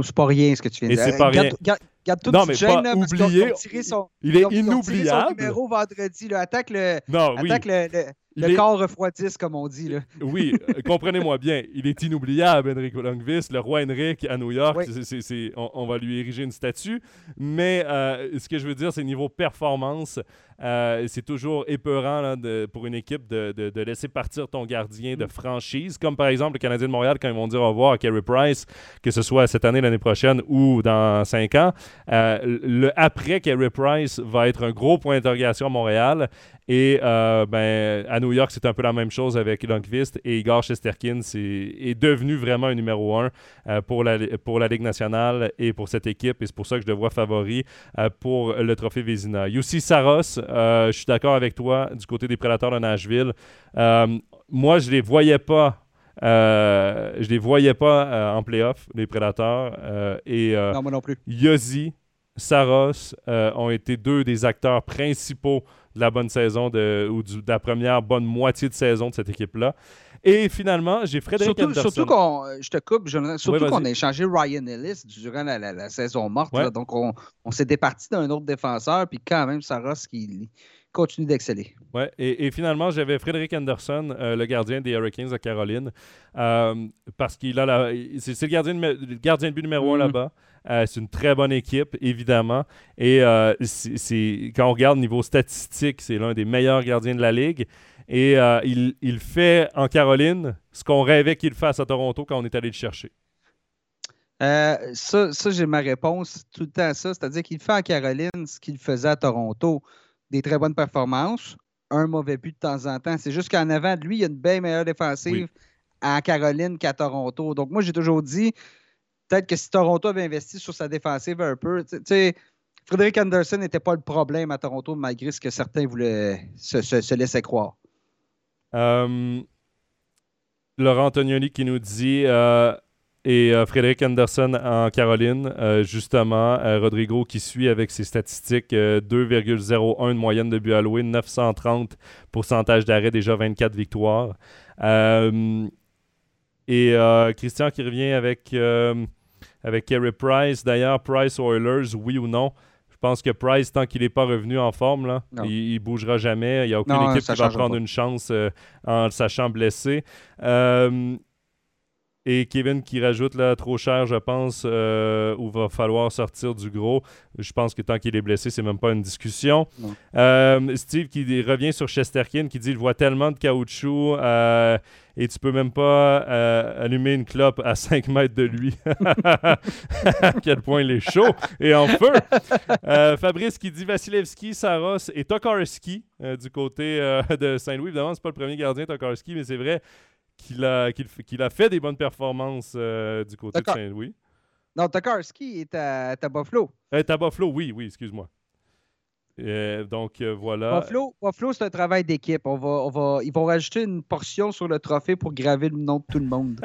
C'est pas rien ce que tu viens de dire. C'est pas rien non, mais pas oublier. il est inoubliable. Son numéro vendredi. Là, attaque le, non, attaque le, le, corps refroidisse, comme on dit. Là. (laughs) Oui, euh, comprenez-moi bien. Il est inoubliable, Enrico Longvis. Le roi Henrik à New York, on, va lui ériger une statue. Mais euh, ce que je veux dire, c'est niveau performance. Euh, c'est toujours épeurant pour une équipe de, laisser partir ton gardien de mm. franchise, comme par exemple le Canadien de Montréal quand ils vont dire au revoir à Carey Price, que ce soit cette année, l'année prochaine ou dans cinq ans. Euh, le après Carey Price va être un gros point d'interrogation à Montréal. Et euh, ben, à New York, c'est un peu la même chose avec Lundqvist et Igor Shesterkin est, devenu vraiment un numéro un pour, la, pour la Ligue nationale et pour cette équipe. Et c'est pour ça que je le vois favori pour le trophée Vézina. Yussi Saros, euh, je suis d'accord avec toi du côté des Prédateurs de Nashville. Euh, moi, je les voyais pas. Euh, je les voyais pas en playoff, les Prédateurs. et non, moi non plus. Yossi, Saros ont été deux des acteurs principaux de la bonne saison de, ou de la première bonne moitié de saison de cette équipe-là. Et finalement, j'ai Frédéric surtout, Anderson. Surtout qu'on, je te coupe, surtout qu'on a échangé Ryan Ellis durant la, saison morte. donc, on, s'est départi d'un autre défenseur, puis quand même, Saros qui continue d'exceller. Oui, et, finalement, j'avais Frédéric Anderson, euh, le gardien des Hurricanes de Caroline, euh, parce qu'il a la, c'est, le, gardien de, gardien de but numéro un mm. là-bas. Euh, c'est une très bonne équipe, évidemment. Et c'est, quand on regarde niveau statistique, c'est l'un des meilleurs gardiens de la Ligue. Et euh, il, fait en Caroline ce qu'on rêvait qu'il fasse à Toronto quand on est allé le chercher. Euh, ça, j'ai ma réponse tout le temps ça. C'est-à-dire qu'il fait en Caroline ce qu'il faisait à Toronto. Des très bonnes performances, un mauvais but de temps en temps. C'est juste qu'en avant de lui, il y a une bien meilleure défensive à Caroline qu'à Toronto. Donc, moi, j'ai toujours dit, peut-être que si Toronto avait investi sur sa défensive un peu, tu sais, Frédéric Anderson n'était pas le problème à Toronto, malgré ce que certains voulaient se, laisser croire. Euh, Laurent Antonioni qui nous dit euh, et euh, Frédéric Anderson en Caroline, justement, Rodrigo qui suit avec ses statistiques 2,01 de moyenne de but alloué, 930 pourcentage d'arrêt, déjà 24 victoires. et Christian qui revient avec, avec Kerry Price. D'ailleurs, Price Oilers, oui ou non pense que Price, tant qu'il n'est pas revenu en forme, là, il, ne bougera jamais. Il n'y a aucune équipe qui va prendre une chance euh, en le sachant blessé. Euh, et Kevin qui rajoute là trop cher, je pense, euh, où va falloir sortir du gros. Je pense que tant qu'il est blessé, c'est même pas une discussion. Euh, Steve qui revient sur Chesterkin, qui dit il voit tellement de caoutchouc euh, et tu peux même pas allumer une clope à 5 mètres de lui. (laughs) à quel point il est chaud et en feu. Fabrice qui dit Vasilevski, Saros et Tokarski du côté de Saint-Louis. Évidemment, c'est pas le premier gardien Tokarski, mais c'est vrai qu'il a, qu'il, a fait des bonnes performances euh, du côté de Saint-Louis. Non, Tokarski est à, à Buffalo. Est à Buffalo, oui, oui, excuse-moi. Euh, donc euh, voilà. Buffalo, Buffalo c'est un travail d'équipe. On va, on va, ils vont rajouter une portion sur le trophée pour graver le nom de tout le monde.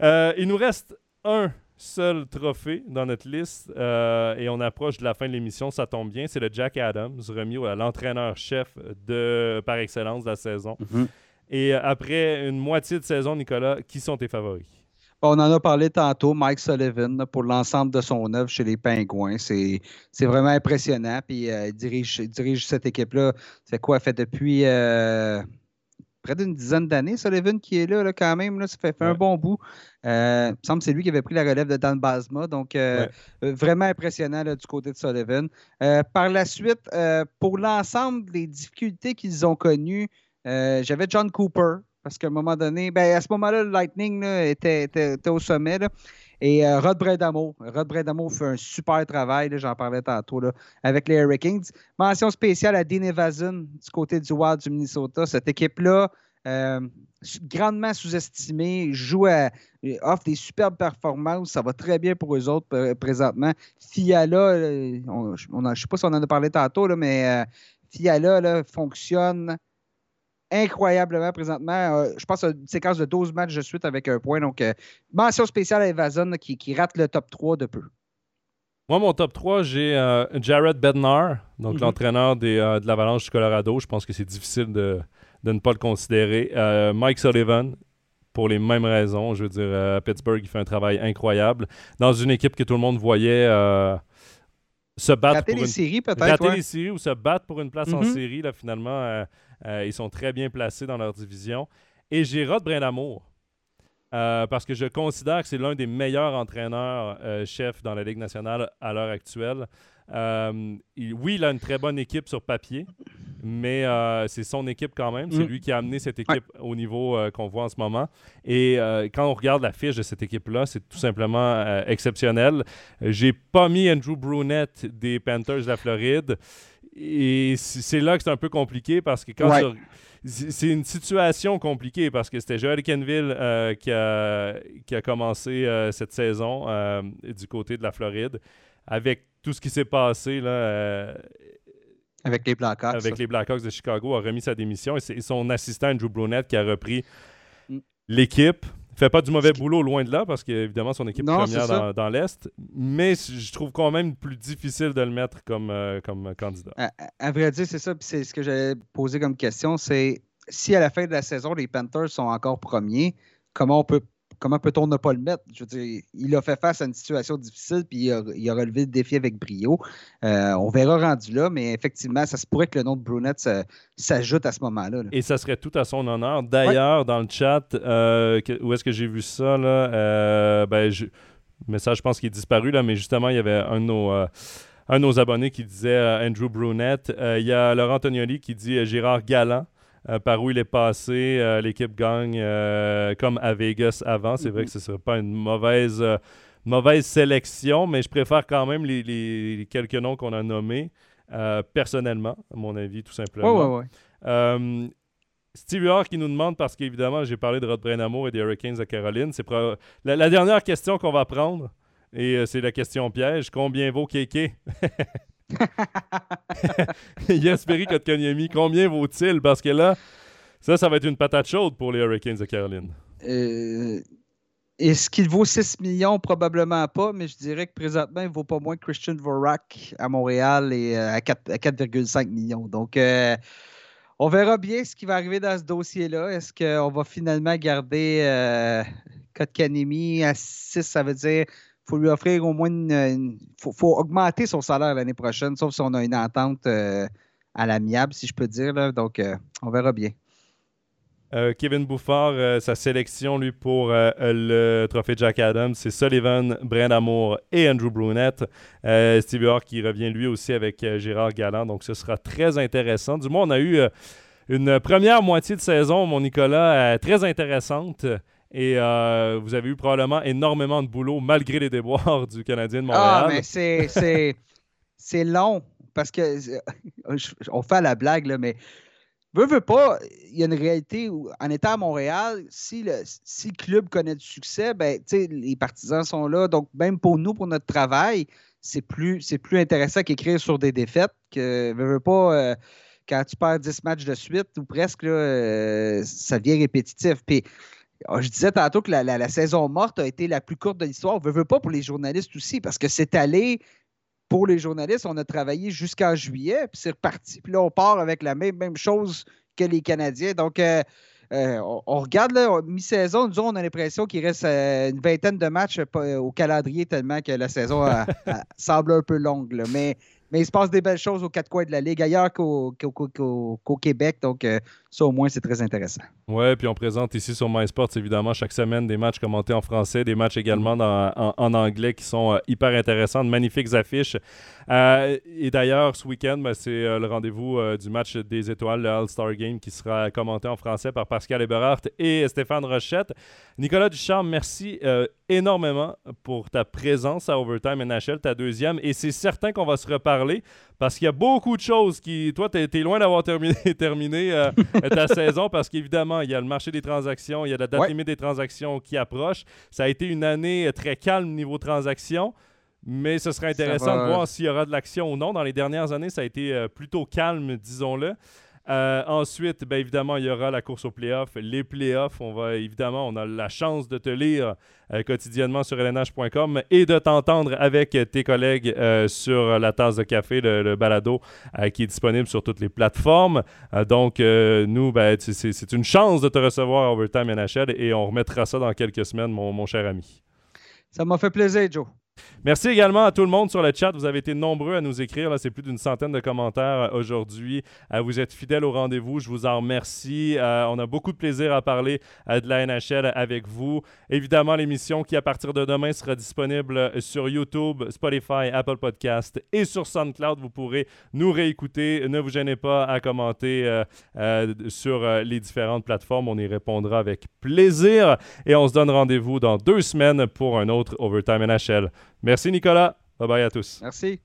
(laughs) il nous reste un seul trophée dans notre liste euh, et on approche de la fin de l'émission, ça tombe bien. C'est le Jack Adams, remis à l'entraîneur-chef de par excellence de la saison. Mhm. Et euh, après une moitié de saison, Nicolas, qui sont tes favoris? On en a parlé tantôt, Mike Sullivan, pour l'ensemble de son œuvre chez les Pingouins. C'est vraiment impressionnant. Puis euh, il, dirige, dirige cette équipe-là. C'est quoi? Fait depuis près d'une dizaine d'années, Sullivan qui est là, quand même. Là, ça fait, un bon bout. Euh, il me semble que c'est lui qui avait pris la relève de Dan Basma. Donc, euh, euh, vraiment impressionnant du côté de Sullivan. par la suite, pour l'ensemble des difficultés qu'ils ont connues, j'avais John Cooper. Parce qu'à un moment donné, ben, à ce moment-là, le Lightning était, au sommet. Et Rod Bredamo. Rod Bredamo fait un super travail, j'en parlais tantôt, avec les Hurricanes. Mention spéciale à Dean Evason du côté du Wild du Minnesota. Cette équipe-là, euh, grandement sous-estimé, joue à, offre des superbes performances. Ça va très bien pour eux autres présentement. Fiala, euh, je ne sais pas si on en a parlé tantôt, là, mais euh, Fiala fonctionne incroyablement présentement. je pense à une séquence de 12 matchs de suite avec un point. Donc, mention spéciale à Evason qui, rate le top 3 de peu. Moi, mon top 3, j'ai Jared Bednar, donc mm-hmm. l'entraîneur de l'Avalanche du Colorado. Je pense que c'est difficile de, de ne pas le considérer. Euh, Mike Sullivan, pour les mêmes raisons. Je veux dire, euh, Pittsburgh, il fait un travail incroyable. Dans une équipe que tout le monde voyait euh, se battre pour les une... séries, peut-être. les séries ou se battre pour une place en mm-hmm. série, là, finalement, ils sont très bien placés dans leur division. Et Rod Brindamour. parce que je considère que c'est l'un des meilleurs entraîneurs-chefs dans la Ligue nationale à l'heure actuelle. Oui, il a une très bonne équipe sur papier, mais euh, c'est son équipe quand même. C'est mm. lui qui a amené cette équipe au niveau euh, qu'on voit en ce moment. Et euh, quand on regarde la fiche de cette équipe-là, c'est tout simplement exceptionnel. J'ai pas mis Andrew Brunette des Panthers de la Floride. Et c'est là que c'est un peu compliqué parce que quand c'est une situation compliquée parce que c'était Joel Kenville qui, a, qui a commencé cette saison du côté de la Floride. Avec tout ce qui s'est passé, là, avec les Blackhawks. Avec les Blackhawks de Chicago, a remis sa démission et c'est son assistant Andrew Brunette qui a repris mm. l'équipe. Fait pas du mauvais boulot loin de là parce qu'évidemment son équipe est première dans, l'Est, mais je trouve quand même plus difficile de le mettre comme, euh, comme candidat. À, vrai dire, c'est ça. C'est ce que j'avais posé comme question. C'est si à la fin de la saison, les Panthers sont encore premiers, comment on peut comment peut-on ne pas le mettre? Je veux dire, il a fait face à une situation difficile, puis il a, relevé le défi avec brio. Euh, on verra rendu là, mais effectivement, ça se pourrait que le nom de Brunette s'ajoute à ce moment-là. Et ça serait tout à son honneur. D'ailleurs, dans le chat, euh, où est-ce que j'ai vu ça? Là? Euh, ben, le message, je pense qu'il est disparu, là, mais justement, il y avait un de nos un de nos abonnés qui disait Andrew Brunette. il y a Laurent Tognoli qui dit Gérard Galland. Euh, par où il est passé. Euh, l'équipe gagne euh, comme à Vegas avant. C'est vrai mhm. que ce ne serait pas une mauvaise, mauvaise sélection, mais je préfère quand même les, quelques noms qu'on a nommés, personnellement, à mon avis, tout simplement. Steve Huard qui nous demande, parce qu'évidemment, j'ai parlé de Rod Brainamour et des Hurricanes de Caroline. C'est la, dernière question qu'on va prendre, et c'est la question piège. Combien vaut Kéké? (laughs) (laughs) Yasperi Kotkaniemi, combien vaut-il? Parce que là, ça, ça va être une patate chaude pour les Hurricanes de Caroline. Euh, est-ce qu'il vaut 6 millions? Probablement pas, mais je dirais que présentement, il vaut pas moins que Christian Vorak à Montréal et euh, à 4,5 millions. Donc, on verra bien ce qui va arriver dans ce dossier-là. Est-ce qu'on va finalement garder euh, Kotkanemi à 6? Ça veut dire faut lui offrir au moins une. Il faut, augmenter son salaire l'année prochaine, sauf si on a une entente euh, à l'amiable, si je peux dire. Donc, euh, on verra bien. Euh, Kevin Bouffard, sa sélection, lui, pour le trophée Jack Adams, c'est Sullivan, Brent Amour et Andrew Brunette. Steve York qui revient lui aussi avec Gérard Galland. Donc, ce sera très intéressant. Du moins, on a eu une première moitié de saison, mon Nicolas, très intéressante. Et vous avez eu probablement énormément de boulot malgré les déboires du Canadien de ah, Montréal. Ah, mais c'est long parce que on fait la blague, là, mais Veux, veux pas, il y a une réalité où, en étant à Montréal, si le, si le club connaît du succès, ben, les partisans sont là. Donc, même pour nous, pour notre travail, c'est plus, plus intéressant qu'écrire sur des défaites. Que, veux, veux pas, euh, quand tu perds 10 matchs de suite ou presque, là, euh, ça devient répétitif. Puis, je disais tantôt que la, saison morte a été la plus courte de l'histoire. Veux, veux pas pour les journalistes aussi, parce que c'est allé pour les journalistes, on a travaillé jusqu'en juillet, puis c'est reparti. Puis là, on part avec la même, même chose que les Canadiens. Donc, euh, euh, on, regarde, mi-saison, disons, on a l'impression qu'il reste euh, une vingtaine de matchs au calendrier tellement que la saison (laughs) semble un peu longue. Mais mais il se passe des belles choses aux quatre coins de la Ligue, ailleurs qu'au Québec. Donc, euh, ça, au moins, c'est très intéressant. Oui, puis on présente ici sur MySports, évidemment, chaque semaine des matchs commentés en français, des matchs également en, anglais qui sont euh, hyper intéressants, de magnifiques affiches. Euh, et d'ailleurs, ce week-end, ben, c'est le rendez-vous du match des étoiles, le All-Star Game, qui sera commenté en français par Pascal Eberhardt et Stéphane Rochette. Nicolas Duchamp, merci énormément pour ta présence à Overtime NHL, ta deuxième. Et c'est certain qu'on va se reparler parce qu'il y a beaucoup de choses qui. Toi, tu es, loin d'avoir terminé, (laughs) terminé euh, ta (laughs) saison parce qu'évidemment, il y a le marché des transactions, il y a la date limite des transactions qui approche. Ça a été une année euh, très calme niveau transactions. Mais ce serait intéressant de voir s'il y aura de l'action ou non. Dans les dernières années, ça a été euh, plutôt calme, disons-le. Euh, ensuite, bien évidemment, il y aura la course aux playoffs, les playoffs. On va évidemment, on a la chance de te lire euh, quotidiennement sur lnh.com et de t'entendre avec tes collègues euh, sur la tasse de café, le, balado qui est disponible sur toutes les plateformes. donc, nous, ben, c'est une chance de te recevoir à Overtime NHL et on remettra ça dans quelques semaines, mon, mon cher ami. Ça m'a fait plaisir, Joe. Merci également à tout le monde sur le chat. Vous avez été nombreux à nous écrire. C'est plus d'une centaine de commentaires euh, aujourd'hui. Euh, vous êtes fidèles au rendez-vous. Je vous en remercie. Euh, on a beaucoup de plaisir à parler de la NHL avec vous. Évidemment, l'émission qui, à partir de demain, sera disponible sur YouTube, Spotify, Apple Podcast et sur SoundCloud. Vous pourrez nous réécouter. Ne vous gênez pas à commenter sur les différentes plateformes. On y répondra avec plaisir. Et on se donne rendez-vous dans deux semaines pour un autre Overtime NHL. Merci Nicolas. Bye bye à tous. Merci.